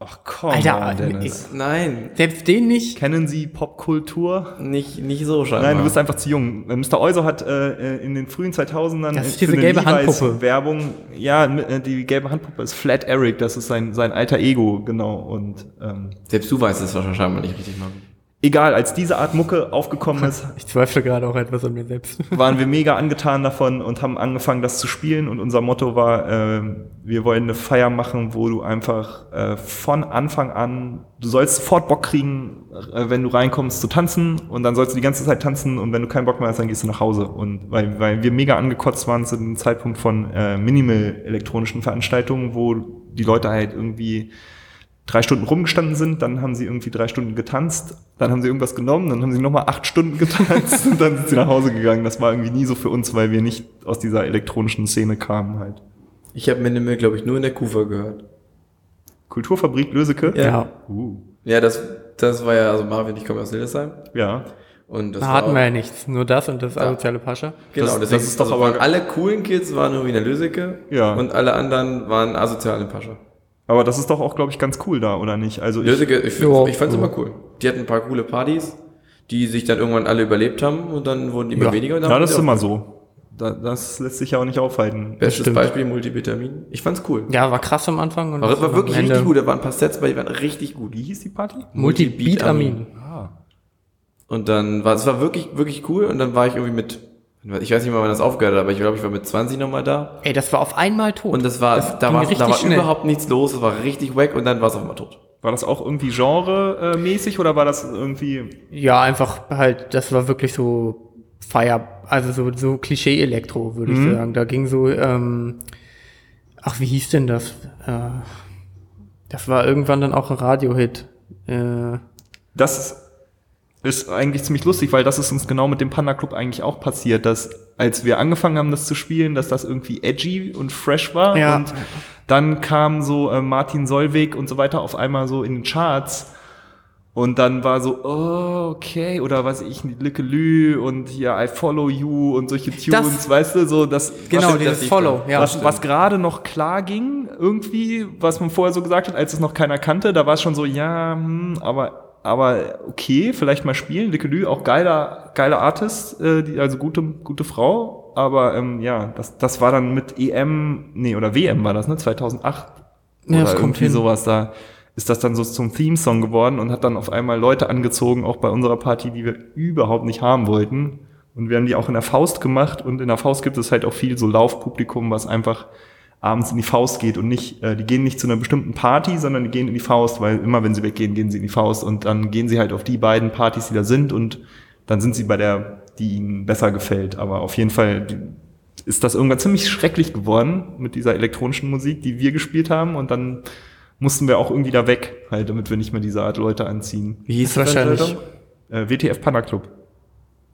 Ach komm, Alter, Dennis. Nein, Selbst den nicht. Kennen Sie Popkultur? nicht, nicht so scheinbar. Nein, du bist einfach zu jung. Äh, Mr. Euso hat äh, in den frühen 2000ern Das ist für diese gelbe Levi's Handpuppe. Werbung, ja, äh, die gelbe Handpuppe ist Flat Eric, das ist sein, sein alter Ego, genau. Und ähm, Selbst du weißt es wahrscheinlich nicht richtig, Marvin. Egal, als diese Art Mucke aufgekommen ist, Ich zweifle gerade auch etwas an mir selbst. waren wir mega angetan davon und haben angefangen, das zu spielen. Und unser Motto war, äh, wir wollen eine Feier machen, wo du einfach äh, von Anfang an, du sollst sofort Bock kriegen, äh, wenn du reinkommst, zu tanzen. Und dann sollst du die ganze Zeit tanzen. Und wenn du keinen Bock mehr hast, dann gehst du nach Hause. Und weil, weil wir mega angekotzt waren zu dem Zeitpunkt von äh, minimal-elektronischen Veranstaltungen, wo die Leute halt irgendwie drei Stunden rumgestanden sind, dann haben sie irgendwie drei Stunden getanzt, dann haben sie irgendwas genommen, dann haben sie nochmal acht Stunden getanzt und dann sind sie nach Hause gegangen. Das war irgendwie nie so für uns, weil wir nicht aus dieser elektronischen Szene kamen halt. Ich habe Minimal, glaube ich, nur in der Kufa gehört. Kulturfabrik Löseke? Ja. Uh, Ja, das, das war ja, also Marvin, ich komme aus Hildesheim. ja. Und das Da war hatten auch- wir ja nichts. Nur das und das asoziale Pascha. Genau, Das- deswegen das ist doch also aber- alle coolen Kids waren irgendwie in der Löseke Ja. und alle anderen waren asozial in Pascha. Aber das ist doch auch, glaube ich, ganz cool da, oder nicht? Also ich, Löseke, ich, Ja. ich fand's immer cool. Die hatten ein paar coole Partys, die sich dann irgendwann alle überlebt haben und dann wurden die immer Ja. weniger. Und dann ja, das ist immer so. Da, das lässt sich ja auch nicht aufhalten. Bestes stimmt. Beispiel Multivitamin. Ich fand's cool. Ja, war krass am Anfang. Und War, war wirklich Ende richtig gut. Da waren ein paar Sets bei, die waren richtig gut. Wie hieß die Party? Multibitamin. Ah. Und dann war es war wirklich, wirklich cool. Und dann war ich irgendwie mit, ich weiß nicht mal, wann das aufgehört hat, aber ich glaube, ich war mit 20 nochmal da. Ey, das war auf einmal tot. Und das war, Das da war, da war schnell. überhaupt nichts los. Es war richtig wack und dann war es auf einmal tot. War das auch irgendwie genre-mäßig oder war das irgendwie ja, einfach halt, das war wirklich so Feier, also so, so Klischee-Elektro, würde Mhm. ich sagen. Da ging so, ähm, ach, wie hieß denn das? Äh, das war irgendwann dann auch ein Radiohit. Äh, Das ist eigentlich ziemlich lustig, weil das ist uns genau mit dem Panda Club eigentlich auch passiert, dass als wir angefangen haben, das zu spielen, dass das irgendwie edgy und fresh war Ja. und dann kam so äh, Martin Solveig und so weiter auf einmal so in den Charts und dann war so, oh, okay, oder was ich, Lücke Lü und hier I Follow You und solche Tunes, weißt du, so das genau, was, dieses Follow, ja. was, was gerade noch klar ging, irgendwie, was man vorher so gesagt hat, als es noch keiner kannte, da war es schon so, ja, hm, aber, aber okay, vielleicht mal spielen. Likelü, auch geiler, geiler Artist, äh, die, also gute, gute Frau, aber ähm, ja, das, das war dann mit EM, nee, oder WM war das, ne, 2008 Ja, das oder kommt irgendwie hin. sowas, da ist das dann so zum Theme-Song geworden und hat dann auf einmal Leute angezogen, auch bei unserer Party, die wir überhaupt nicht haben wollten. Und wir haben die auch in der Faust gemacht und in der Faust gibt es halt auch viel so Laufpublikum, was einfach abends in die Faust geht und nicht, äh, die gehen nicht zu einer bestimmten Party, sondern die gehen in die Faust, weil immer wenn sie weggehen, gehen sie in die Faust und dann gehen sie halt auf die beiden Partys, die da sind und dann sind sie bei der, die ihnen besser gefällt. Aber auf jeden Fall ist das irgendwann ziemlich schrecklich geworden mit dieser elektronischen Musik, die wir gespielt haben und dann mussten wir auch irgendwie da weg, halt, damit wir nicht mehr diese Art Leute anziehen. Wie hieß Das wahrscheinlich- Äh, WTF Panda Club.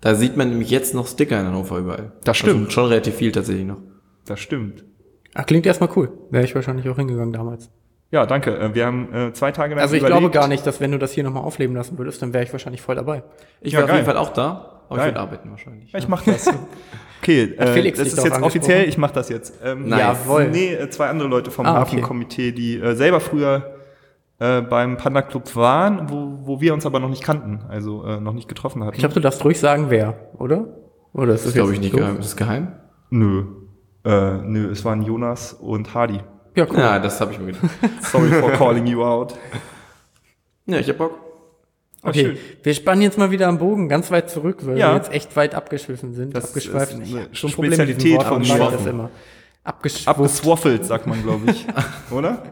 Da sieht man nämlich jetzt noch Sticker in Hannover überall. Das stimmt. Also schon relativ viel tatsächlich noch. Das stimmt. Ach, klingt erstmal cool. Wäre ich wahrscheinlich auch hingegangen damals. Ja, danke. Äh, Wir haben äh, zwei Tage lang Also ich überlegt. glaube gar nicht, dass wenn du das hier nochmal aufleben lassen würdest, dann wäre ich wahrscheinlich voll dabei. Ich Ja, war auf jeden Fall auch da, aber Geil. ich will arbeiten wahrscheinlich. Ja, ich mach das. Okay, äh, Felix das ist jetzt offiziell, ich mach das jetzt. Ähm, Nice. Jawohl. Nee, äh, zwei andere Leute vom Ah, okay. Hafenkomitee, die äh, selber früher äh, beim Panda Club waren, wo, wo wir uns aber noch nicht kannten, also äh, noch nicht getroffen hatten. Ich glaube, du darfst ruhig sagen, wer, oder? Oder ist Das das glaube jetzt ich nicht geheim. Ist das geheim? nö. Äh, nö, es waren Jonas und Hardy. Ja, cool. Ja, das habe ich mir gedacht. Sorry for calling you out. ja, ich hab Bock. Okay, schön. wir spannen jetzt mal wieder am Bogen ganz weit zurück, weil Ja. wir jetzt echt weit abgeschwiffen sind. Das Abgeschweift. ist eine schon ein Problem mit diesem Spezialität Wort, von. Abgeschwuft. Abgeswaffelt, sagt man, glaube ich. Oder?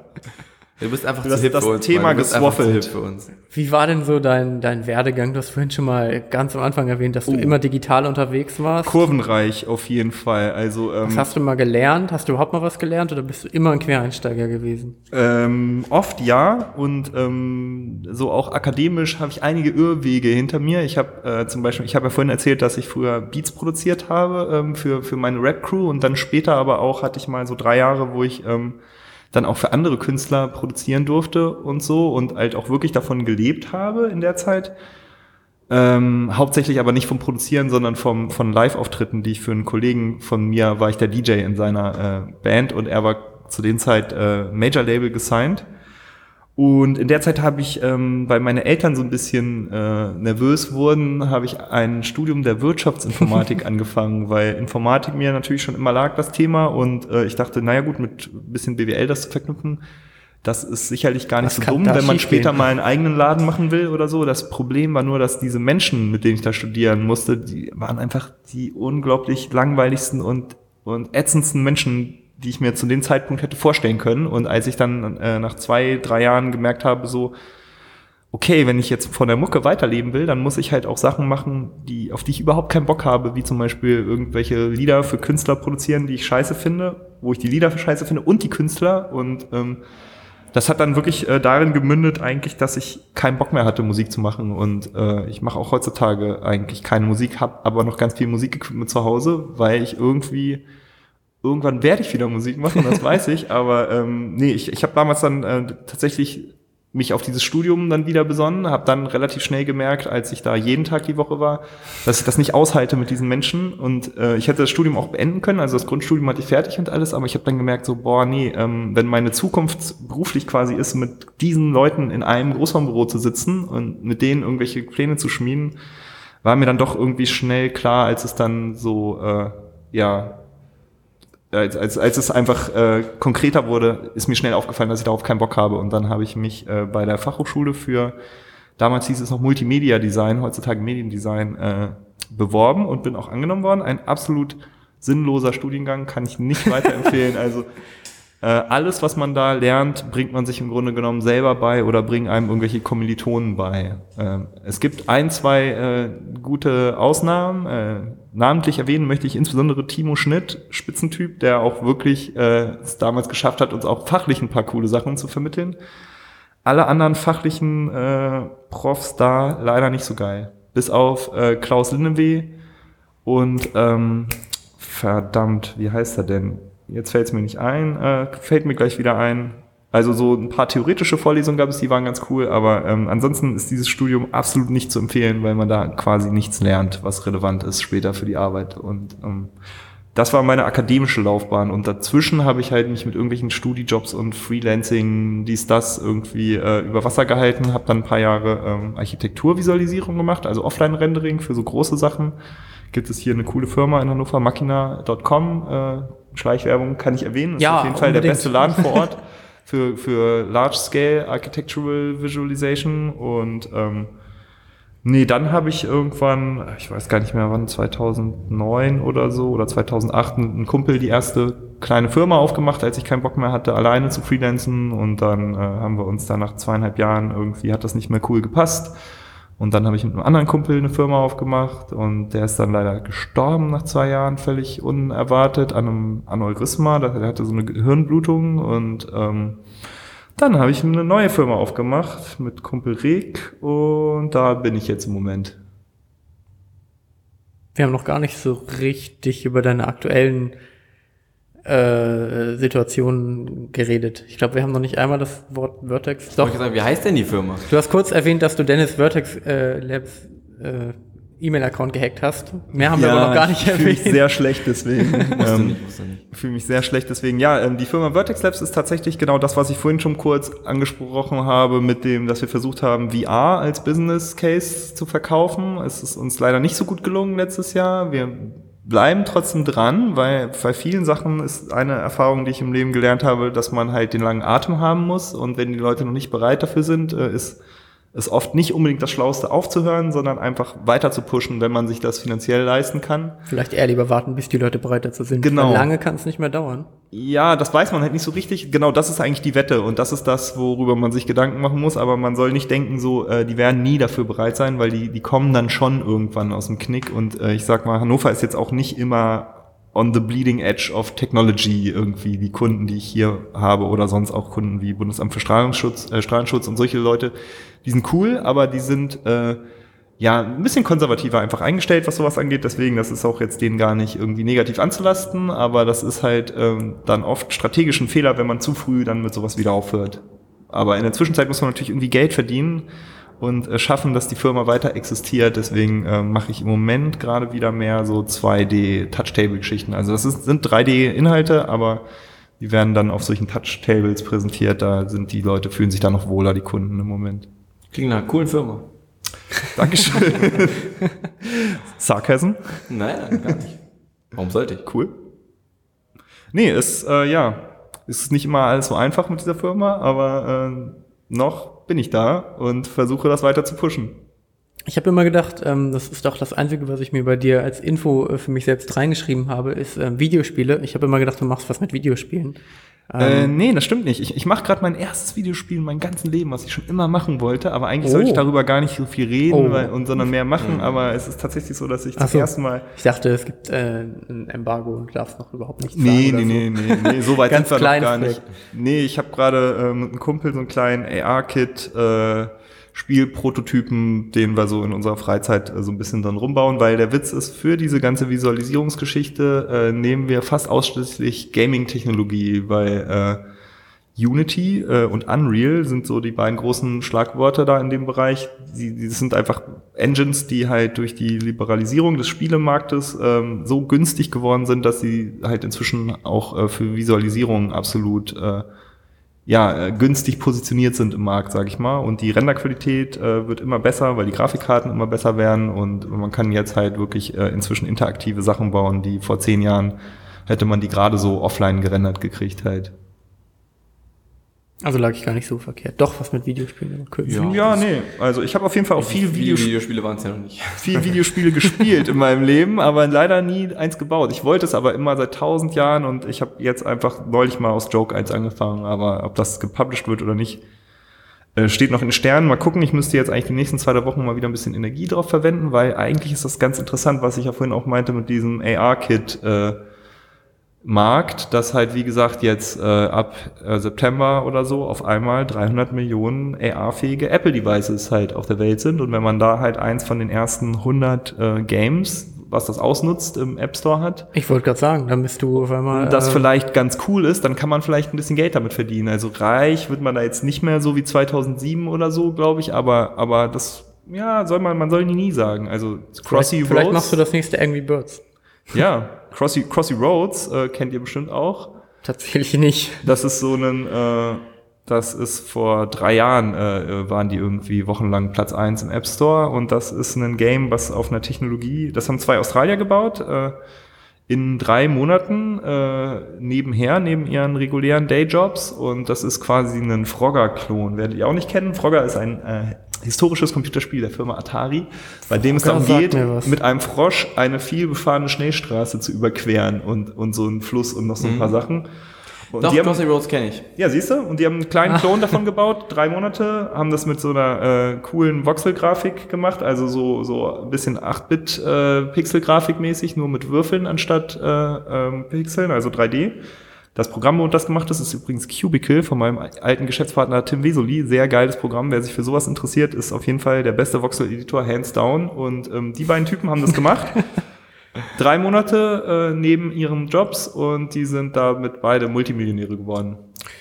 Du bist einfach Du zu hip das für uns. Thema Mann. Du bist einfach zu hip geswaffelt. für uns. Wie war denn so dein, dein Werdegang? Du hast vorhin schon mal ganz am Anfang erwähnt, dass du Oh. immer digital unterwegs warst. Kurvenreich auf jeden Fall. Also ähm, Was hast du mal gelernt? Hast du überhaupt mal was gelernt oder bist du immer ein Quereinsteiger gewesen? Ähm, oft ja und ähm, so auch akademisch habe ich einige Irrwege hinter mir. Ich habe äh, zum Beispiel, ich habe ja vorhin erzählt, dass ich früher Beats produziert habe ähm, für für meine Rap Crew und dann später aber auch hatte ich mal so drei Jahre, wo ich ähm, dann auch für andere Künstler produzieren durfte und so und halt auch wirklich davon gelebt habe in der Zeit. Ähm, hauptsächlich aber nicht vom Produzieren, sondern vom, von Live-Auftritten, die ich für einen Kollegen von mir, war ich der DJ in seiner äh, Band und er war zu den Zeit äh, Major-Label gesigned. Und in der Zeit habe ich, ähm, weil meine Eltern so ein bisschen äh, nervös wurden, habe ich ein Studium der Wirtschaftsinformatik angefangen, weil Informatik mir natürlich schon immer lag, das Thema. Und äh, ich dachte, naja gut, mit ein bisschen BWL das zu verknüpfen, das ist sicherlich gar nicht Was so dumm, wenn man später mal einen eigenen Laden machen will oder so. Das Problem war nur, dass diese Menschen, mit denen ich da studieren musste, die waren einfach die unglaublich langweiligsten und, und ätzendsten Menschen, die ich mir zu dem Zeitpunkt hätte vorstellen können. Und als ich dann äh, nach zwei, drei Jahren gemerkt habe, so, okay, wenn ich jetzt von der Mucke weiterleben will, dann muss ich halt auch Sachen machen, die, auf die ich überhaupt keinen Bock habe, wie zum Beispiel irgendwelche Lieder für Künstler produzieren, die ich scheiße finde, wo ich die Lieder für scheiße finde und die Künstler. Und ähm, das hat dann wirklich äh, darin gemündet, eigentlich, dass ich keinen Bock mehr hatte, Musik zu machen. Und äh, ich mache auch heutzutage eigentlich keine Musik, habe aber noch ganz viel Musikequipment zu Hause, weil ich irgendwie irgendwann werde ich wieder Musik machen, das weiß ich. Aber ähm, nee, ich, ich habe damals dann äh, tatsächlich mich auf dieses Studium dann wieder besonnen, habe dann relativ schnell gemerkt, als ich da jeden Tag die Woche war, dass ich das nicht aushalte mit diesen Menschen und äh, ich hätte das Studium auch beenden können, also das Grundstudium hatte ich fertig und alles, aber ich habe dann gemerkt so, boah, nee, ähm, wenn meine Zukunft beruflich quasi ist, mit diesen Leuten in einem Großraumbüro zu sitzen und mit denen irgendwelche Pläne zu schmieden, war mir dann doch irgendwie schnell klar, als es dann so, äh, ja, als, als, als es einfach äh, konkreter wurde, ist mir schnell aufgefallen, dass ich darauf keinen Bock habe. Und dann habe ich mich äh, bei der Fachhochschule für, damals hieß es noch Multimedia Design, heutzutage Mediendesign, äh, beworben und bin auch angenommen worden. Ein absolut sinnloser Studiengang, kann ich nicht weiterempfehlen. Also äh, alles, was man da lernt, bringt man sich im Grunde genommen selber bei oder bringen einem irgendwelche Kommilitonen bei. Ähm, es gibt ein, zwei äh, gute Ausnahmen. Äh, namentlich erwähnen möchte ich insbesondere Timo Schnitt, Spitzentyp, der auch wirklich äh, es damals geschafft hat, uns auch fachlich ein paar coole Sachen zu vermitteln. Alle anderen fachlichen äh, Profs da leider nicht so geil. Bis auf äh, Klaus Lindenweh und ähm, verdammt, wie heißt er denn? Jetzt fällt es mir nicht ein, äh, fällt mir gleich wieder ein. Also so ein paar theoretische Vorlesungen gab es, die waren ganz cool, aber ähm, ansonsten ist dieses Studium absolut nicht zu empfehlen, weil man da quasi nichts lernt, was relevant ist später für die Arbeit. Und ähm, das war meine akademische Laufbahn. Und dazwischen habe ich halt mich mit irgendwelchen Studijobs und Freelancing, dies, das irgendwie äh, über Wasser gehalten, habe dann ein paar Jahre ähm, Architekturvisualisierung gemacht, also Offline-Rendering für so große Sachen. Gibt es hier eine coole Firma in Hannover, Machina.com, äh, Schleichwerbung kann ich erwähnen, ist Ja, auf jeden Fall der unbedingt. beste Laden vor Ort für, für Large-Scale Architectural Visualization. Und ähm, Nee, dann habe ich irgendwann, ich weiß gar nicht mehr wann, 2009 oder so oder 2008, ein Kumpel die erste kleine Firma aufgemacht, als ich keinen Bock mehr hatte, alleine zu freelancen. Und dann äh, haben wir uns da nach zweieinhalb Jahren irgendwie hat das nicht mehr cool gepasst und dann habe ich mit einem anderen Kumpel eine Firma aufgemacht und der ist dann leider gestorben nach zwei Jahren, völlig unerwartet an einem Aneurysma, der hatte so eine Gehirnblutung und ähm, dann habe ich eine neue Firma aufgemacht mit Kumpel Reg und da bin ich jetzt im Moment. Wir haben noch gar nicht so richtig über deine aktuellen äh, Situationen geredet. Ich glaube, wir haben noch nicht einmal das Wort Vertex. Ich Doch, sagen, wie heißt denn die Firma? du hast kurz erwähnt, dass du Dennis Vertex äh, Labs äh, E-Mail-Account gehackt hast. Mehr haben wir aber noch gar nicht ich fühle mich erwähnt. sehr schlecht deswegen. Ähm, nicht, wusste nicht. Ich fühle mich sehr schlecht deswegen. Ja, ähm, die Firma Vertex Labs ist tatsächlich genau das, was ich vorhin schon kurz angesprochen habe, mit dem, dass wir versucht haben, VR als Business Case zu verkaufen. Es ist uns leider nicht so gut gelungen letztes Jahr. Wir bleiben trotzdem dran, weil bei vielen Sachen ist eine Erfahrung, die ich im Leben gelernt habe, dass man halt den langen Atem haben muss. Und wenn die Leute noch nicht bereit dafür sind, äh, ist ist oft nicht unbedingt das Schlauste aufzuhören, sondern einfach weiter zu pushen, wenn man sich das finanziell leisten kann. Vielleicht eher lieber warten, bis die Leute bereit dazu sind. Genau. Weil lange kann es nicht mehr dauern. Ja, das weiß man halt nicht so richtig. Genau, das ist eigentlich die Wette und das ist das, worüber man sich Gedanken machen muss. Aber man soll nicht denken, so, äh, die werden nie dafür bereit sein, weil die, die kommen dann schon irgendwann aus dem Knick. Und äh, ich sag mal, Hannover ist jetzt auch nicht immer on the bleeding edge of technology irgendwie die Kunden, die ich hier habe oder sonst auch Kunden wie Bundesamt für Strahlungsschutz, äh, Strahlenschutz und solche Leute, die sind cool, aber die sind äh, ja ein bisschen konservativer einfach eingestellt, was sowas angeht. Deswegen, das ist auch jetzt denen gar nicht irgendwie negativ anzulasten, aber das ist halt ähm, dann oft strategisch ein Fehler, wenn man zu früh dann mit sowas wieder aufhört. Aber in der Zwischenzeit muss man natürlich irgendwie Geld verdienen und äh, schaffen, dass die Firma weiter existiert. Deswegen äh, mache ich im Moment gerade wieder mehr so 2D-Touch-Table-Geschichten. Also das ist, sind 3D-Inhalte, aber die werden dann auf solchen Touch-Tables präsentiert. Da sind die Leute, fühlen sich da noch wohler, die Kunden im Moment. Klingt nach einer coolen Firma. Dankeschön. Sarcasm. Nein, nein, gar nicht. Warum sollte ich? Cool. Nee, ist, äh, ja, ist nicht immer alles so einfach mit dieser Firma, aber äh, noch bin ich da und versuche das weiter zu pushen. Ich habe immer gedacht, ähm, das ist doch das Einzige, was ich mir bei dir als Info äh, für mich selbst reingeschrieben habe, ist ähm, Videospiele. Ich habe immer gedacht, du machst was mit Videospielen. Äh, nee, das stimmt nicht. Ich, ich mache gerade mein erstes Videospiel in meinem ganzen Leben, was ich schon immer machen wollte, aber eigentlich Oh. sollte ich darüber gar nicht so viel reden, Oh. weil, und, sondern mehr machen, aber es ist tatsächlich so, dass ich Ach zum so. ersten Mal Ich dachte, es gibt äh, ein Embargo und du darfst noch überhaupt nichts Nee, sagen. nee, nee, nee, nee, so weit Ganz sind wir noch gar nicht. Nee, ich habe gerade äh, mit einem Kumpel so einen kleinen AR-Kit äh, Spielprototypen, den wir so in unserer Freizeit äh, so ein bisschen dann rumbauen, weil der Witz ist, für diese ganze Visualisierungsgeschichte äh, nehmen wir fast ausschließlich Gaming-Technologie, weil äh, Unity äh, und Unreal sind so die beiden großen Schlagworte da in dem Bereich. Die, die sind einfach Engines, die halt durch die Liberalisierung des Spielemarktes ähm, so günstig geworden sind, dass sie halt inzwischen auch äh, für Visualisierung absolut äh, ja, äh, günstig positioniert sind im Markt, sage ich mal. Und die Renderqualität äh, wird immer besser, weil die Grafikkarten immer besser werden und man kann jetzt halt wirklich äh, inzwischen interaktive Sachen bauen, die vor zehn Jahren hätte man die gerade so offline gerendert gekriegt halt. Also lag ich gar nicht so verkehrt. Doch, was mit Videospielen. aber. Ja. Ja, nee. Also ich habe auf jeden Fall auch viel, Viele Videos Videospiele waren es ja noch nicht. viel Videospiele gespielt in meinem Leben, aber leider nie eins gebaut. Ich wollte es aber immer seit tausend Jahren und ich habe jetzt einfach neulich mal aus Joke eins angefangen, aber ob das gepublished wird oder nicht, äh, steht noch in den Sternen. Mal gucken, ich müsste jetzt eigentlich die nächsten zwei drei Wochen mal wieder ein bisschen Energie drauf verwenden, weil eigentlich ist das ganz interessant, was ich ja vorhin auch meinte mit diesem AR-Kit. Äh, Markt, dass halt, wie gesagt, jetzt äh, ab äh, September oder so auf einmal 300 Millionen AR-fähige Apple-Devices halt auf der Welt sind. Und wenn man da halt eins von den ersten 100 äh, Games, was das ausnutzt, im App Store hat, Ich wollte gerade sagen, dann bist du auf einmal. das äh, vielleicht ganz cool ist, dann kann man vielleicht ein bisschen Geld damit verdienen. Also reich wird man da jetzt nicht mehr so wie 2007 oder so, glaube ich, aber, aber das, ja, soll man, man soll nie, nie sagen. Also Crossy vielleicht, vielleicht machst du das nächste Angry Birds. Ja, Crossy, Crossy Roads äh, kennt ihr bestimmt auch. Tatsächlich nicht. Das ist so ein, äh, das ist vor drei Jahren, äh, waren die irgendwie wochenlang Platz eins im App Store und das ist ein Game, was auf einer Technologie, das haben zwei Australier gebaut, äh, in drei Monaten äh, nebenher, neben ihren regulären Dayjobs und das ist quasi ein Frogger-Klon. Werdet ihr auch nicht kennen? Frogger ist ein äh, historisches Computerspiel der Firma Atari, bei dem es darum geht, mit einem Frosch eine viel befahrene Schnellstraße zu überqueren und, und so einen Fluss und noch so ein paar Sachen. Und Doch, die haben, Crossy Roads kenne ich. ja, siehst du? Und die haben einen kleinen Klon davon gebaut, drei Monate, haben das mit so einer äh, coolen Voxel-Grafik gemacht, also so, so ein bisschen 8-Bit äh, mäßig, nur mit Würfeln anstatt äh, ähm, Pixeln, also 3D. Das Programm, wo das gemacht ist, ist übrigens Cubicle von meinem alten Geschäftspartner Tim Wesoli. Sehr geiles Programm. Wer sich für sowas interessiert, ist auf jeden Fall der beste Voxel-Editor, hands down. Und ähm, die beiden Typen haben das gemacht. Drei Monate äh, neben ihren Jobs und die sind damit beide Multimillionäre geworden.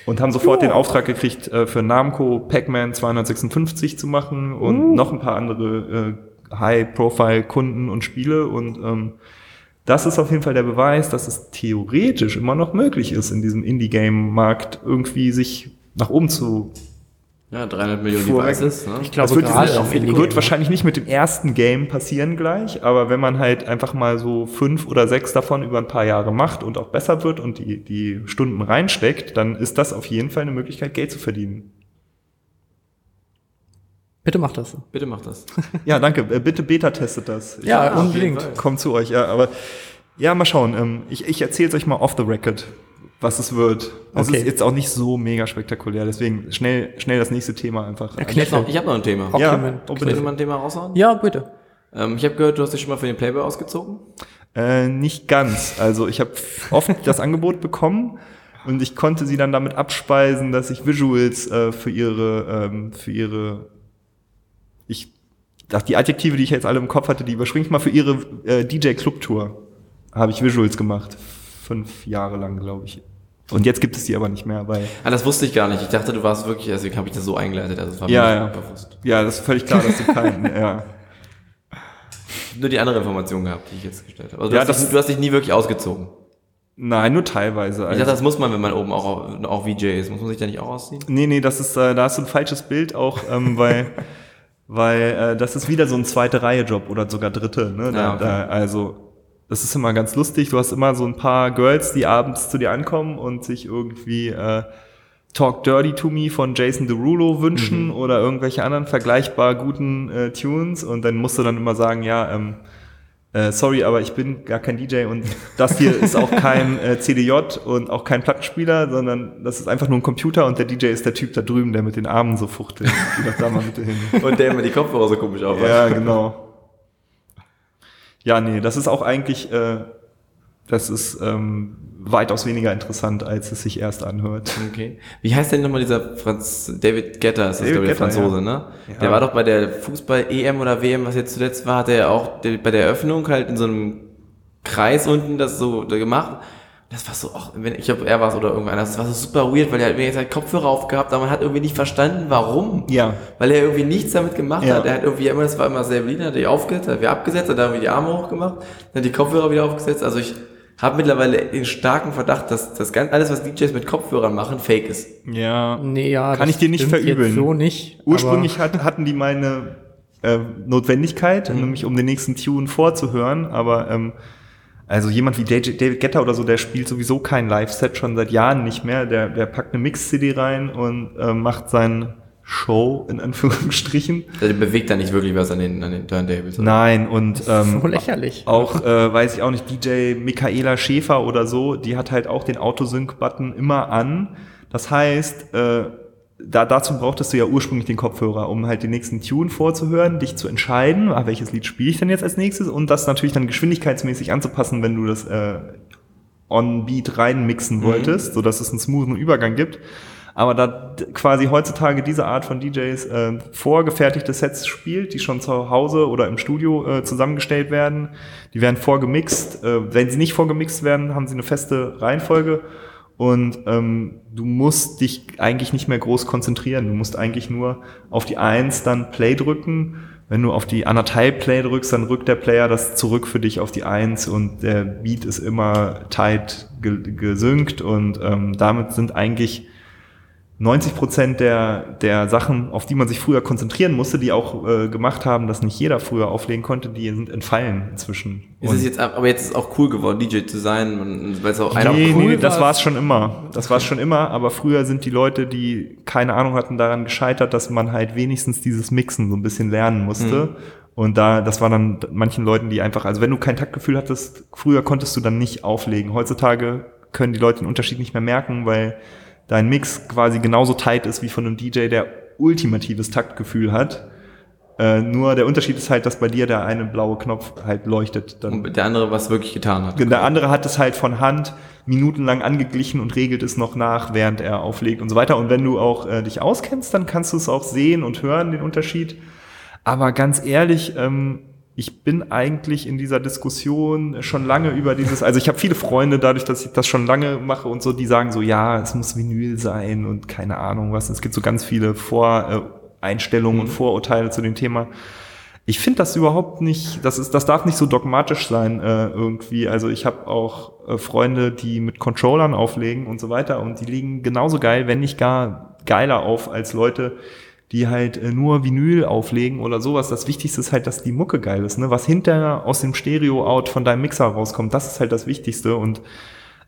Und haben sofort den Auftrag gekriegt, äh, für Namco Pac-Man 256 zu machen und noch ein paar andere äh, High-Profile-Kunden und Spiele. Und ähm, das ist auf jeden Fall der Beweis, dass es theoretisch immer noch möglich ist, in diesem Indie-Game-Markt irgendwie sich nach oben zu Ja, 300 Millionen. Devices. Ne? Ich glaube, das wird, gerade auf wird wahrscheinlich nicht mit dem ersten Game passieren gleich, aber wenn man halt einfach mal so fünf oder sechs davon über ein paar Jahre macht und auch besser wird und die, die Stunden reinsteckt, dann ist das auf jeden Fall eine Möglichkeit, Geld zu verdienen. Bitte mach das. Bitte mach das. Ja, danke. Äh, Bitte Beta-testet das. Ich Ja, unbedingt. Fall. komm zu euch. Ja, aber ja, mal schauen. Ähm, ich ich erzähle es euch mal off the record, was es wird. Es Okay. ist jetzt auch nicht so mega spektakulär. Deswegen schnell, schnell das nächste Thema einfach. Ja, Ich habe noch, ich hab noch ein Thema. Okay, Ja, man- oh, bitte. mal ein Thema raushauen? Ja, bitte. Ähm, ich habe gehört, du hast dich schon mal für den Playboy ausgezogen. Äh, nicht ganz. Also ich habe oft das Angebot bekommen und ich konnte sie dann damit abspeisen, dass ich Visuals äh, für ihre, ähm, für ihre, die Adjektive, die ich jetzt alle im Kopf hatte, die überspringe ich mal für ihre äh, DJ Club Tour. Habe ich Visuals gemacht. Fünf Jahre lang, glaube ich. Und jetzt gibt es die aber nicht mehr, weil, Ah, das wusste ich gar nicht. Ich dachte, du warst wirklich, deswegen habe ich das so eingeleitet. Also das war Ja, mir ja. bewusst. ja, das ist völlig klar, dass du keinen, ja. Nur die andere Information gehabt, die ich jetzt gestellt habe. Also du, Ja, hast das- dich, du hast dich nie wirklich ausgezogen. Nein, nur teilweise. Ich Also. dachte, das muss man, wenn man oben auch, auch VJ ist. Muss man sich da nicht auch ausziehen? Nee, nee, das ist, äh, da hast du ein falsches Bild auch, ähm, weil, weil äh, das ist wieder so ein zweite Reihe-Job oder sogar dritte. Ne? Da, Ja, okay. da, also das ist immer ganz lustig. Du hast immer so ein paar Girls, die abends zu dir ankommen und sich irgendwie äh, Talk Dirty to Me von Jason Derulo wünschen Mhm. oder irgendwelche anderen vergleichbar guten äh, Tunes und dann musst du dann immer sagen, ja, ähm, äh, sorry, aber ich bin gar kein DJ und das hier ist auch kein äh, CDJ und auch kein Plattenspieler, sondern das ist einfach nur ein Computer und der DJ ist der Typ da drüben, der mit den Armen so fuchtelt. Geh doch da mal bitte hin. Und der immer die Kopfhörer so komisch aufhat. Ja, genau. Ja, nee, das ist auch eigentlich, äh, das ist ähm, weitaus weniger interessant, als es sich erst anhört. Okay. Wie heißt denn nochmal dieser Franz David Getter, ist das David glaube ich der Guetta, Franzose, ja. ne? Ja. Der war doch bei der Fußball-EM oder WM, was jetzt zuletzt war, hat er ja auch bei der Eröffnung halt in so einem Kreis unten das so gemacht. Das war so, ach, wenn, ich glaube, er war es oder irgendeiner, das war so super weird, weil er hat mir jetzt halt Kopfhörer aufgehabt, aber man hat irgendwie nicht verstanden, warum. Ja. Weil er irgendwie nichts damit gemacht Ja. hat. Er hat irgendwie immer, das war immer sehr beliebt, hat die aufgesetzt, hat wieder abgesetzt, hat da irgendwie die Arme hochgemacht, dann hat die Kopfhörer wieder aufgesetzt. Also ich habe mittlerweile den starken Verdacht, dass das ganz, alles, was DJs mit Kopfhörern machen, fake ist. Ja. Nee, ja. Kann das ich dir nicht verübeln. So nicht. Ursprünglich hat, hatten die meine äh, Notwendigkeit, nämlich um den nächsten Tune vorzuhören, aber ähm, also jemand wie DJ, David Guetta oder so, der spielt sowieso kein Live-Set schon seit Jahren nicht mehr. Der, der packt eine Mix-CD rein und äh, macht sein Show in Anführungsstrichen. Also der bewegt da nicht wirklich was an den, an den Turntables. oder? Nein, und ähm, so lächerlich. auch, äh, weiß ich auch nicht, DJ Michaela Schäfer oder so, die hat halt auch den Autosync-Button immer an. Das heißt, äh, da, dazu brauchtest du ja ursprünglich den Kopfhörer, um halt den nächsten Tune vorzuhören, dich zu entscheiden, ah, welches Lied spiele ich denn jetzt als nächstes und das natürlich dann geschwindigkeitsmäßig anzupassen, wenn du das äh, on-beat reinmixen wolltest, sodass es einen smoothen Übergang gibt. Aber da quasi heutzutage diese Art von DJs äh, vorgefertigte Sets spielt, die schon zu Hause oder im Studio äh, zusammengestellt werden, die werden vorgemixt. Äh, wenn sie nicht vorgemixt werden, haben sie eine feste Reihenfolge und ähm, du musst dich eigentlich nicht mehr groß konzentrieren. Du musst eigentlich nur auf die Eins dann Play drücken. Wenn du auf die anderthalb Play drückst, dann rückt der Player das zurück für dich auf die Eins und der Beat ist immer tight ge gesynkt und ähm, damit sind eigentlich 90 Prozent der, der Sachen, auf die man sich früher konzentrieren musste, die auch äh, gemacht haben, dass nicht jeder früher auflegen konnte, die sind entfallen inzwischen. Ist es jetzt, aber jetzt ist es auch cool geworden, DJ zu sein, und- weil es auch einer nee, cool nee, das war es schon immer. Das war es schon immer, aber früher sind die Leute, die keine Ahnung hatten, daran gescheitert, dass man halt wenigstens dieses Mixen so ein bisschen lernen musste. Und da, das war dann manchen Leuten, die einfach, also wenn du kein Taktgefühl hattest, früher konntest du dann nicht auflegen. Heutzutage können die Leute den Unterschied nicht mehr merken, weil dein Mix quasi genauso tight ist wie von einem DJ, der ultimatives Taktgefühl hat. Äh, nur der Unterschied ist halt, dass bei dir der eine blaue Knopf halt leuchtet. Dann und der andere was wirklich getan hat. der andere hat es halt von Hand minutenlang angeglichen und regelt es noch nach, während er auflegt und so weiter. Und wenn du auch äh, dich auskennst, dann kannst du es auch sehen und hören, den Unterschied. Aber ganz ehrlich, ähm, ich bin eigentlich in dieser Diskussion schon lange über dieses, also ich habe viele Freunde, dadurch, dass ich das schon lange mache und so, die sagen so, ja, es muss Vinyl sein und keine Ahnung was. Es gibt so ganz viele Voreinstellungen und Vorurteile zu dem Thema. Ich finde das überhaupt nicht, das ist, das darf nicht so dogmatisch sein äh, irgendwie. Also ich habe auch äh, Freunde, die mit Controllern auflegen und so weiter und die liegen genauso geil, wenn nicht gar geiler auf als Leute, die halt äh, nur Vinyl auflegen oder sowas. Das Wichtigste ist halt, dass die Mucke geil ist. Ne? Was hinterher aus dem Stereo-Out von deinem Mixer rauskommt, das ist halt das Wichtigste. Und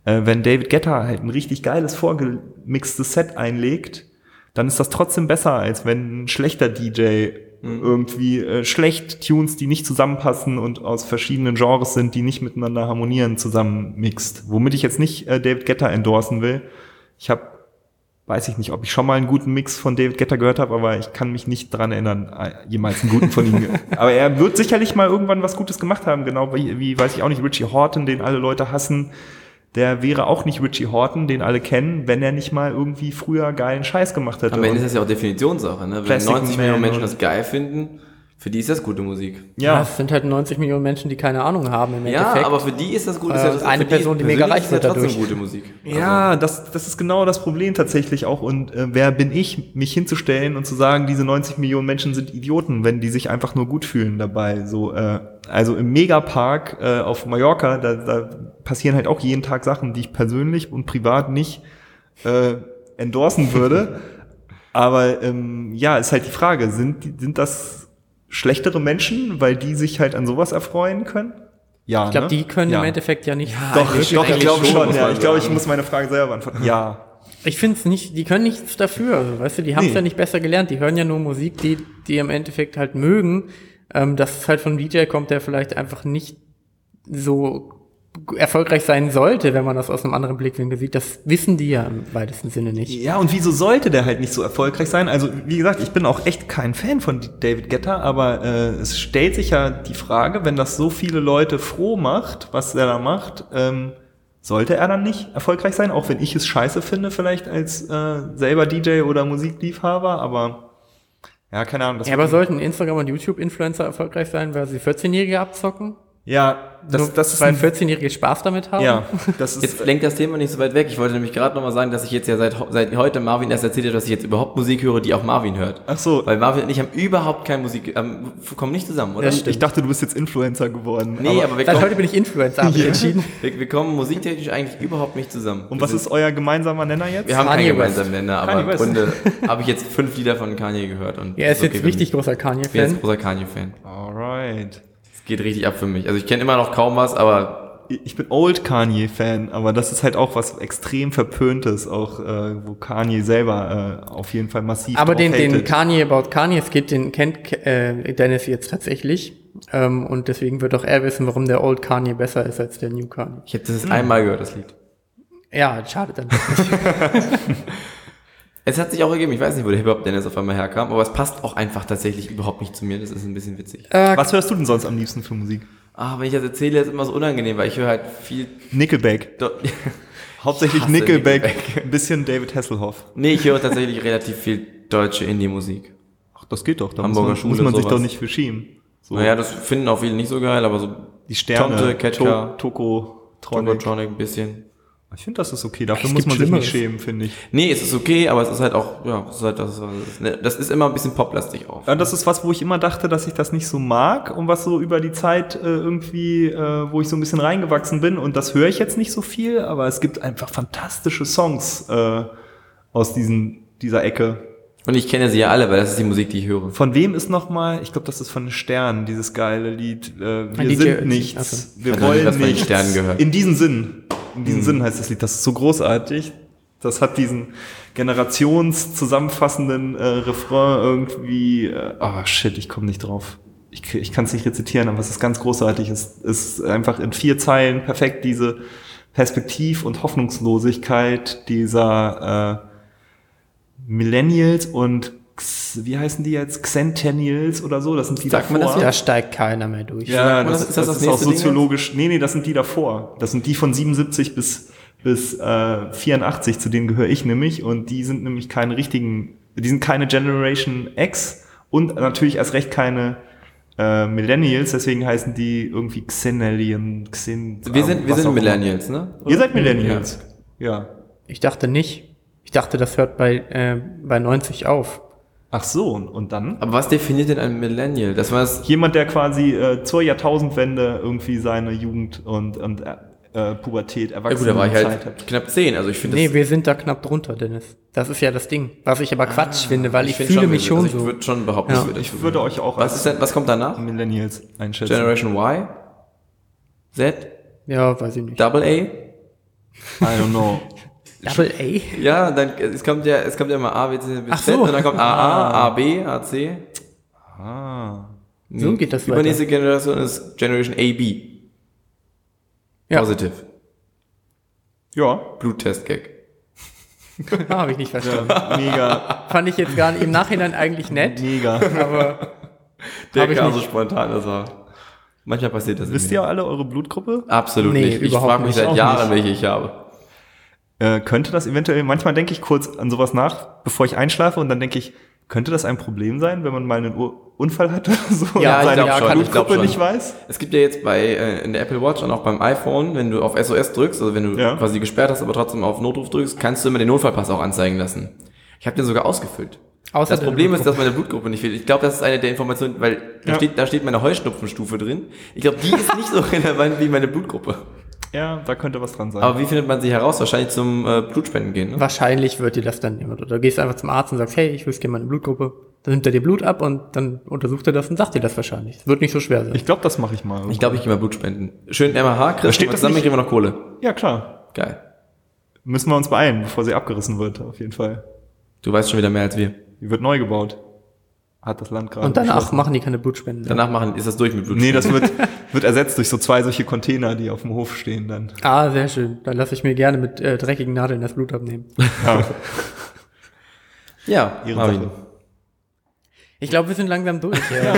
äh, wenn David Guetta halt ein richtig geiles vorgemixtes Set einlegt, dann ist das trotzdem besser, als wenn ein schlechter DJ irgendwie äh, schlecht Tunes, die nicht zusammenpassen und aus verschiedenen Genres sind, die nicht miteinander harmonieren, zusammenmixt. Womit ich jetzt nicht äh, David Guetta endorsen will. Ich habe, weiß ich nicht, ob ich schon mal einen guten Mix von David Guetta gehört habe, aber ich kann mich nicht dran erinnern, äh, jemals einen guten von ihm. aber er wird sicherlich mal irgendwann was Gutes gemacht haben, genau wie, wie weiß ich auch nicht, Richie Horton, den alle Leute hassen. Der wäre auch nicht Richie Horton, den alle kennen, wenn er nicht mal irgendwie früher geilen Scheiß gemacht hätte. Am Ende ist das ja auch Definitionssache, ne? Wenn Plastic 90 Millionen Menschen das geil finden, für die ist das gute Musik. Ja, ja, es sind halt 90 Millionen Menschen, die keine Ahnung haben im Ja, Endeffekt. aber für die ist das gut. Äh, ist ja das, eine Person, die mega reich ist wird ja trotzdem dadurch. gute Musik. Ja, das, das ist genau das Problem tatsächlich auch. Und äh, wer bin ich, mich hinzustellen und zu sagen, diese 90 Millionen Menschen sind Idioten, wenn die sich einfach nur gut fühlen dabei. So, äh, also im Megapark äh, auf Mallorca, da, da passieren halt auch jeden Tag Sachen, die ich persönlich und privat nicht äh, endorsen würde. Aber ähm, ja, ist halt die Frage, sind, die- sind das schlechtere Menschen, weil die sich halt an sowas erfreuen können? Ja, ich glaube, ne? die können ja. im Endeffekt ja nicht. Doch, wirklich doch, ich glaube schon, Ja, ich glaube, ich muss meine Frage selber beantworten. Ja. Ich finde es nicht, die können nichts dafür. Also, weißt du, die haben es Nee. ja nicht besser gelernt. Die hören ja nur Musik, die, die im Endeffekt halt mögen. Ähm, dass es halt von einem DJ kommt, der vielleicht einfach nicht so erfolgreich sein sollte, wenn man das aus einem anderen Blickwinkel sieht. Das wissen die ja im weitesten Sinne nicht. Ja, und wieso sollte der halt nicht so erfolgreich sein? Also, wie gesagt, ich bin auch echt kein Fan von David Guetta, aber äh, es stellt sich ja die Frage, wenn das so viele Leute froh macht, was er da macht, ähm, sollte er dann nicht erfolgreich sein? Auch wenn ich es scheiße finde, vielleicht als äh, selber DJ oder Musikliebhaber, aber ja, keine Ahnung. Ja, aber sollten Instagram- und YouTube-Influencer erfolgreich sein, weil sie 14-Jährige abzocken? Ja, das, Nur das ist weil ein, 14-Jährige Spaß damit haben? ja, das ist Jetzt lenkt das Thema nicht so weit weg. Ich wollte nämlich gerade nochmal sagen, dass ich jetzt ja seit, seit heute Marvin erst erzählt habe, dass ich jetzt überhaupt Musik höre, die auch Marvin hört. Ach so. Weil Marvin und ich haben überhaupt keine Musik, ähm, kommen nicht zusammen, oder? Stimmt. ich dachte, du bist jetzt Influencer geworden. Nee, aber, wir, Seit kommen, heute bin ich Influencer, habe ich entschieden. wir, wir kommen musiktechnisch eigentlich überhaupt nicht zusammen. und Wir was sind- ist euer gemeinsamer Nenner jetzt? Wir haben Kanye keinen West. gemeinsamen Nenner, aber im. Grunde habe ich jetzt fünf Lieder von Kanye gehört. Und Er ist okay jetzt richtig großer Ich bin jetzt Kanye-Fan. großer Kanye-Fan. Alright. Es geht richtig ab für mich. Also ich kenne immer noch kaum was, aber ich bin Old Kanye-Fan, aber das ist halt auch was extrem Verpöntes, auch äh, wo Kanye selber äh, auf jeden Fall massiv Aber den, drauf den. Kanye About Kanye Skit, den kennt äh, Dennis jetzt tatsächlich. Ähm, und deswegen wird auch er wissen, warum der Old Kanye besser ist als der New Kanye. ich habe das jetzt einmal gehört, das Lied. Ja, schade dann. Es hat sich auch ergeben, ich weiß nicht, wo der Hip-Hop Dennis auf einmal herkam, aber es passt auch einfach tatsächlich überhaupt nicht zu mir, das ist ein bisschen witzig. äh, Was hörst du denn sonst am liebsten für Musik? Ah, wenn ich das erzähle, ist immer so unangenehm, weil ich höre halt viel... Nickelback. Do Hauptsächlich Nickelback, Nickelback. ein bisschen David Hasselhoff. nee, ich höre tatsächlich relativ viel deutsche Indie-Musik. Ach, das geht doch. Da Hamburger muss man, muss Schule, man sich sowas. doch nicht für schämen. So, Naja, das finden auch viele nicht so geil, aber so die Sterne, Tonte, Ketka, To Toko, Tronic. Tokotronic ein bisschen. Ich finde, das ist okay. Dafür Es muss man sich nicht schämen, finde ich. Nee, es ist okay, aber es ist halt auch, ja, es ist halt das, ist, ne? das ist immer ein bisschen poplastig auch. Ja, das ist was, wo ich immer dachte, dass ich das nicht so mag und was so über die Zeit äh, irgendwie, äh, wo ich so ein bisschen reingewachsen bin und das höre ich jetzt nicht so viel, aber es gibt einfach fantastische Songs äh, aus diesen, dieser Ecke. Und ich kenne sie ja alle, weil das ist die Musik, die ich höre. Von wem ist nochmal, ich glaube, das ist von den Sternen, dieses geile Lied, äh, wir sind nichts, also. wir wollen was von den nichts. Sternen gehört. In diesem Sinn, in diesem Sinn heißt das Lied, das ist so großartig. Das hat diesen generationszusammenfassenden äh, Refrain irgendwie, äh, ah shit, ich komme nicht drauf. Ich, ich kann es nicht rezitieren, aber es ist ganz großartig. Es ist einfach in vier Zeilen perfekt diese Perspektiv- und Hoffnungslosigkeit dieser äh, Millennials und wie heißen die jetzt? Xentennials oder so? Das sind die Sagt man davor. das da steigt keiner mehr durch. Ja, man das, das? Ist das, das das ist auch nächste Ding soziologisch. Nee, nee, das sind die davor. Das sind die von 77 bis, bis äh, 84, zu denen gehöre ich nämlich. Und die sind nämlich keine richtigen, die sind keine Generation X und natürlich erst recht keine äh, Millennials, deswegen heißen die irgendwie Xenalien, Xen. Wir sind, wir was sind. Millennials, ne? Ihr seid Millennials. Ja. Ich dachte nicht. Ich dachte, das hört bei, äh, bei 90 auf. Ach so, und, und dann? Aber was definiert denn ein Millennial? Das war Jemand, der quasi äh, zur Jahrtausendwende irgendwie seine Jugend und, und äh, Pubertät, ja gut, da Erwachsene war ich Zeit halt hat. knapp zehn, also ich finde Nee, das, wir sind da knapp drunter, Dennis. Das ist ja das Ding. Was ich aber Quatsch finde, weil ich, find fühle mich schon also so. Ich würde schon behaupten, Ja. Ich dazu würde euch auch Was ist denn, was kommt danach? Millennials einschätzen. Generation Y? Z? Ja, weiß ich nicht. Double A? I don't know. Double A? Ja, dann es kommt ja, es kommt ja immer A, B, C, Ach Z so. und dann kommt AA, AB, AC. Ah. So geht das weiter. Übernächste Generation ist Generation AB. Ja. Positive. Ja. Bluttest-Gag. Ah, Habe ich nicht verstanden. Mega, Fand ich jetzt gar nicht im Nachhinein eigentlich nett, mega. aber Der kam so spontan, das war. Manchmal passiert das. Wisst ihr alle eure Blutgruppe? Absolut Nee, nicht. Ich frage mich seit Jahren, welche ich habe. Äh, könnte das eventuell, manchmal denke ich kurz an sowas nach, bevor ich einschlafe und dann denke ich, könnte das ein Problem sein, wenn man mal einen Ur Unfall hatte oder so Ja, und ich seine ich glaub Blutgruppe schon. nicht weiß? Es gibt ja jetzt bei äh, in der Apple Watch und auch beim iPhone, wenn du auf SOS drückst, also wenn du Ja. quasi gesperrt hast, aber trotzdem auf Notruf drückst, kannst du immer den Notfallpass auch anzeigen lassen. Ich habe den sogar ausgefüllt. außer Das Problem ist, dass meine Blutgruppe nicht fehlt. Ich glaube, das ist eine der Informationen, weil da, Ja. steht, da steht meine Heuschnupfenstufe drin. Ich glaube, die ist nicht so relevant wie meine Blutgruppe. Ja, da könnte was dran sein. Aber wie findet man sie heraus? Wahrscheinlich zum äh, Blutspenden gehen. Ne? Wahrscheinlich wird dir das dann jemand. Oder du gehst einfach zum Arzt und sagst, hey, ich wüsste gerne meine Blutgruppe. Dann nimmt er dir Blut ab und dann untersucht er das und sagt dir das wahrscheinlich. Es wird nicht so schwer sein. ich glaube, das mache ich mal. Ich glaube, ich gehe mal Blut spenden. Schön MH, Chris, steht und das zusammen kriegen wir noch Kohle. ja, klar. Geil. Müssen wir uns beeilen, bevor sie abgerissen wird, auf jeden Fall. Du weißt schon wieder mehr als wir. Die wird neu gebaut. Hat das Land gerade und danach machen die keine Blutspenden. Danach machen, ist das durch mit Blut. Nee, das wird, wird ersetzt durch so zwei solche Container, die auf dem Hof stehen dann. Ah, sehr schön. Dann lasse ich mir gerne mit äh, dreckigen Nadeln das Blut abnehmen. Ja, Ja, Ihre Marvin. Sache. Ich glaube, wir sind langsam durch. Ja.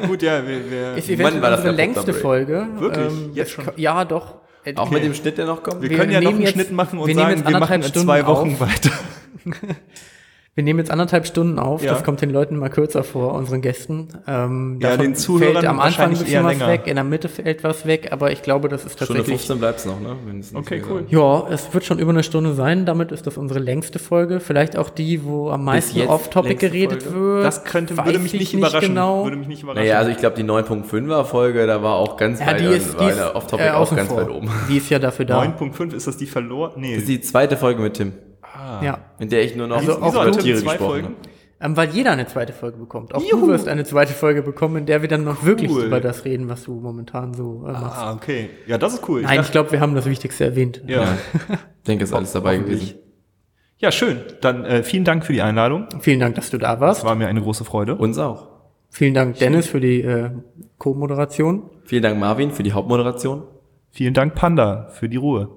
gut, ja, wir, wir, Ist eventuell war das unsere längste Popstar-Break? Folge. Wirklich? Ähm, Jetzt schon? Ja, doch. Äh, Auch mit dem Schnitt, der noch kommt? wir wir können ja noch einen jetzt- Schnitt machen und wir sagen, wir machen in zwei Wochen auf. weiter. Wir nehmen jetzt anderthalb Stunden auf. Ja. Das kommt den Leuten mal kürzer vor, unseren Gästen. Ähm, Ja, davon den Zuhörern fällt am Anfang ein bisschen eher was länger. weg, in der Mitte fällt was weg, aber ich glaube, das ist Stunde tatsächlich 15 bleibt's noch, ne? Nicht Okay, cool. Ja, es wird schon über eine Stunde sein. Damit ist das unsere längste Folge. Vielleicht auch die, wo am meisten off-topic geredet Folge? wird. Das könnte, würde mich ich nicht überraschen. Genau. Würde mich nicht überraschen. Naja, also ich glaube, die 9.5er Folge, da war auch ganz ja, weit, die ist, die ist Off-Topic äh, auch ganz vor. weit oben. Die ist ja dafür da. 9.5 ist das die verloren? Nee. Das ist die zweite Folge mit Tim, Ja. in der ich nur noch Also über auch hat Tiere zwei gesprochen Folgen? habe. Ähm, weil jeder eine zweite Folge bekommt. Auch Juhu. du wirst eine zweite Folge bekommen, in der wir dann noch wirklich Cool. über das reden, was du momentan so äh, machst. Ah, okay. Ja, das ist cool. Nein, ich dachte- glaube, wir haben das Wichtigste erwähnt. ja. Ja. Ich denke, ist alles dabei gewesen. ja, schön. Dann äh, vielen Dank für die Einladung. Vielen Dank, dass du da warst. War mir eine große Freude. Uns auch. Vielen Dank, Dennis, für die äh, Co-Moderation. Vielen Dank, Marvin, für die Hauptmoderation. Vielen Dank, Panda, für die Ruhe.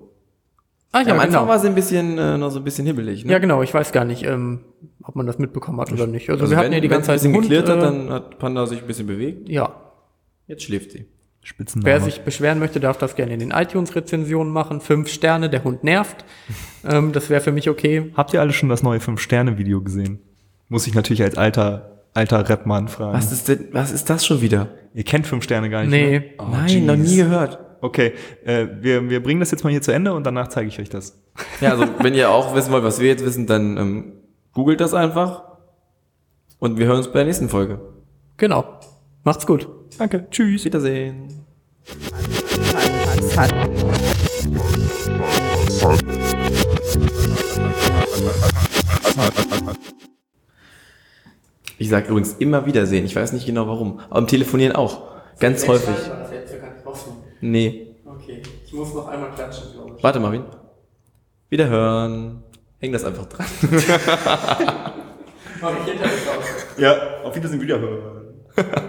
Ah Am Anfang genau. war sie ein bisschen, äh, noch so ein bisschen hibbelig, ne? Ja, genau. Ich weiß gar nicht, ähm, ob man das mitbekommen hat oder nicht. Also, Also wir wenn, hatten ja die wenn ganze Zeit ein bisschen einen Hund, geklärt hat, äh, dann hat Panda sich ein bisschen bewegt. Ja. Jetzt schläft sie. Spitzname. Wer sich beschweren möchte, darf das gerne in den iTunes-Rezensionen machen. Fünf Sterne, der Hund nervt. ähm, das wäre für mich okay. Habt ihr alle schon das neue 5-Sterne-Video gesehen? Muss ich natürlich als alter, alter Rapmann fragen. Was ist denn, was ist das schon wieder? Ihr kennt 5 Sterne gar nicht, Nee. ne? Oh, Nein, noch jeez. nie gehört. Okay, äh, wir, wir bringen das jetzt mal hier zu Ende und danach zeige ich euch das. Ja, also wenn ihr auch wissen wollt, was wir jetzt wissen, dann ähm, googelt das einfach. Und wir hören uns bei der nächsten Folge. Genau. Macht's gut. Danke, tschüss. Wiedersehen. Ich sage übrigens immer Wiedersehen. Ich weiß nicht genau warum. Aber im Telefonieren auch. Ganz häufig. Nee. Okay, ich muss noch einmal klatschen, glaube ich. Warte, Marvin. Wiederhören. Häng das einfach dran. Ja, auf Wiedersehen, Wiederhören.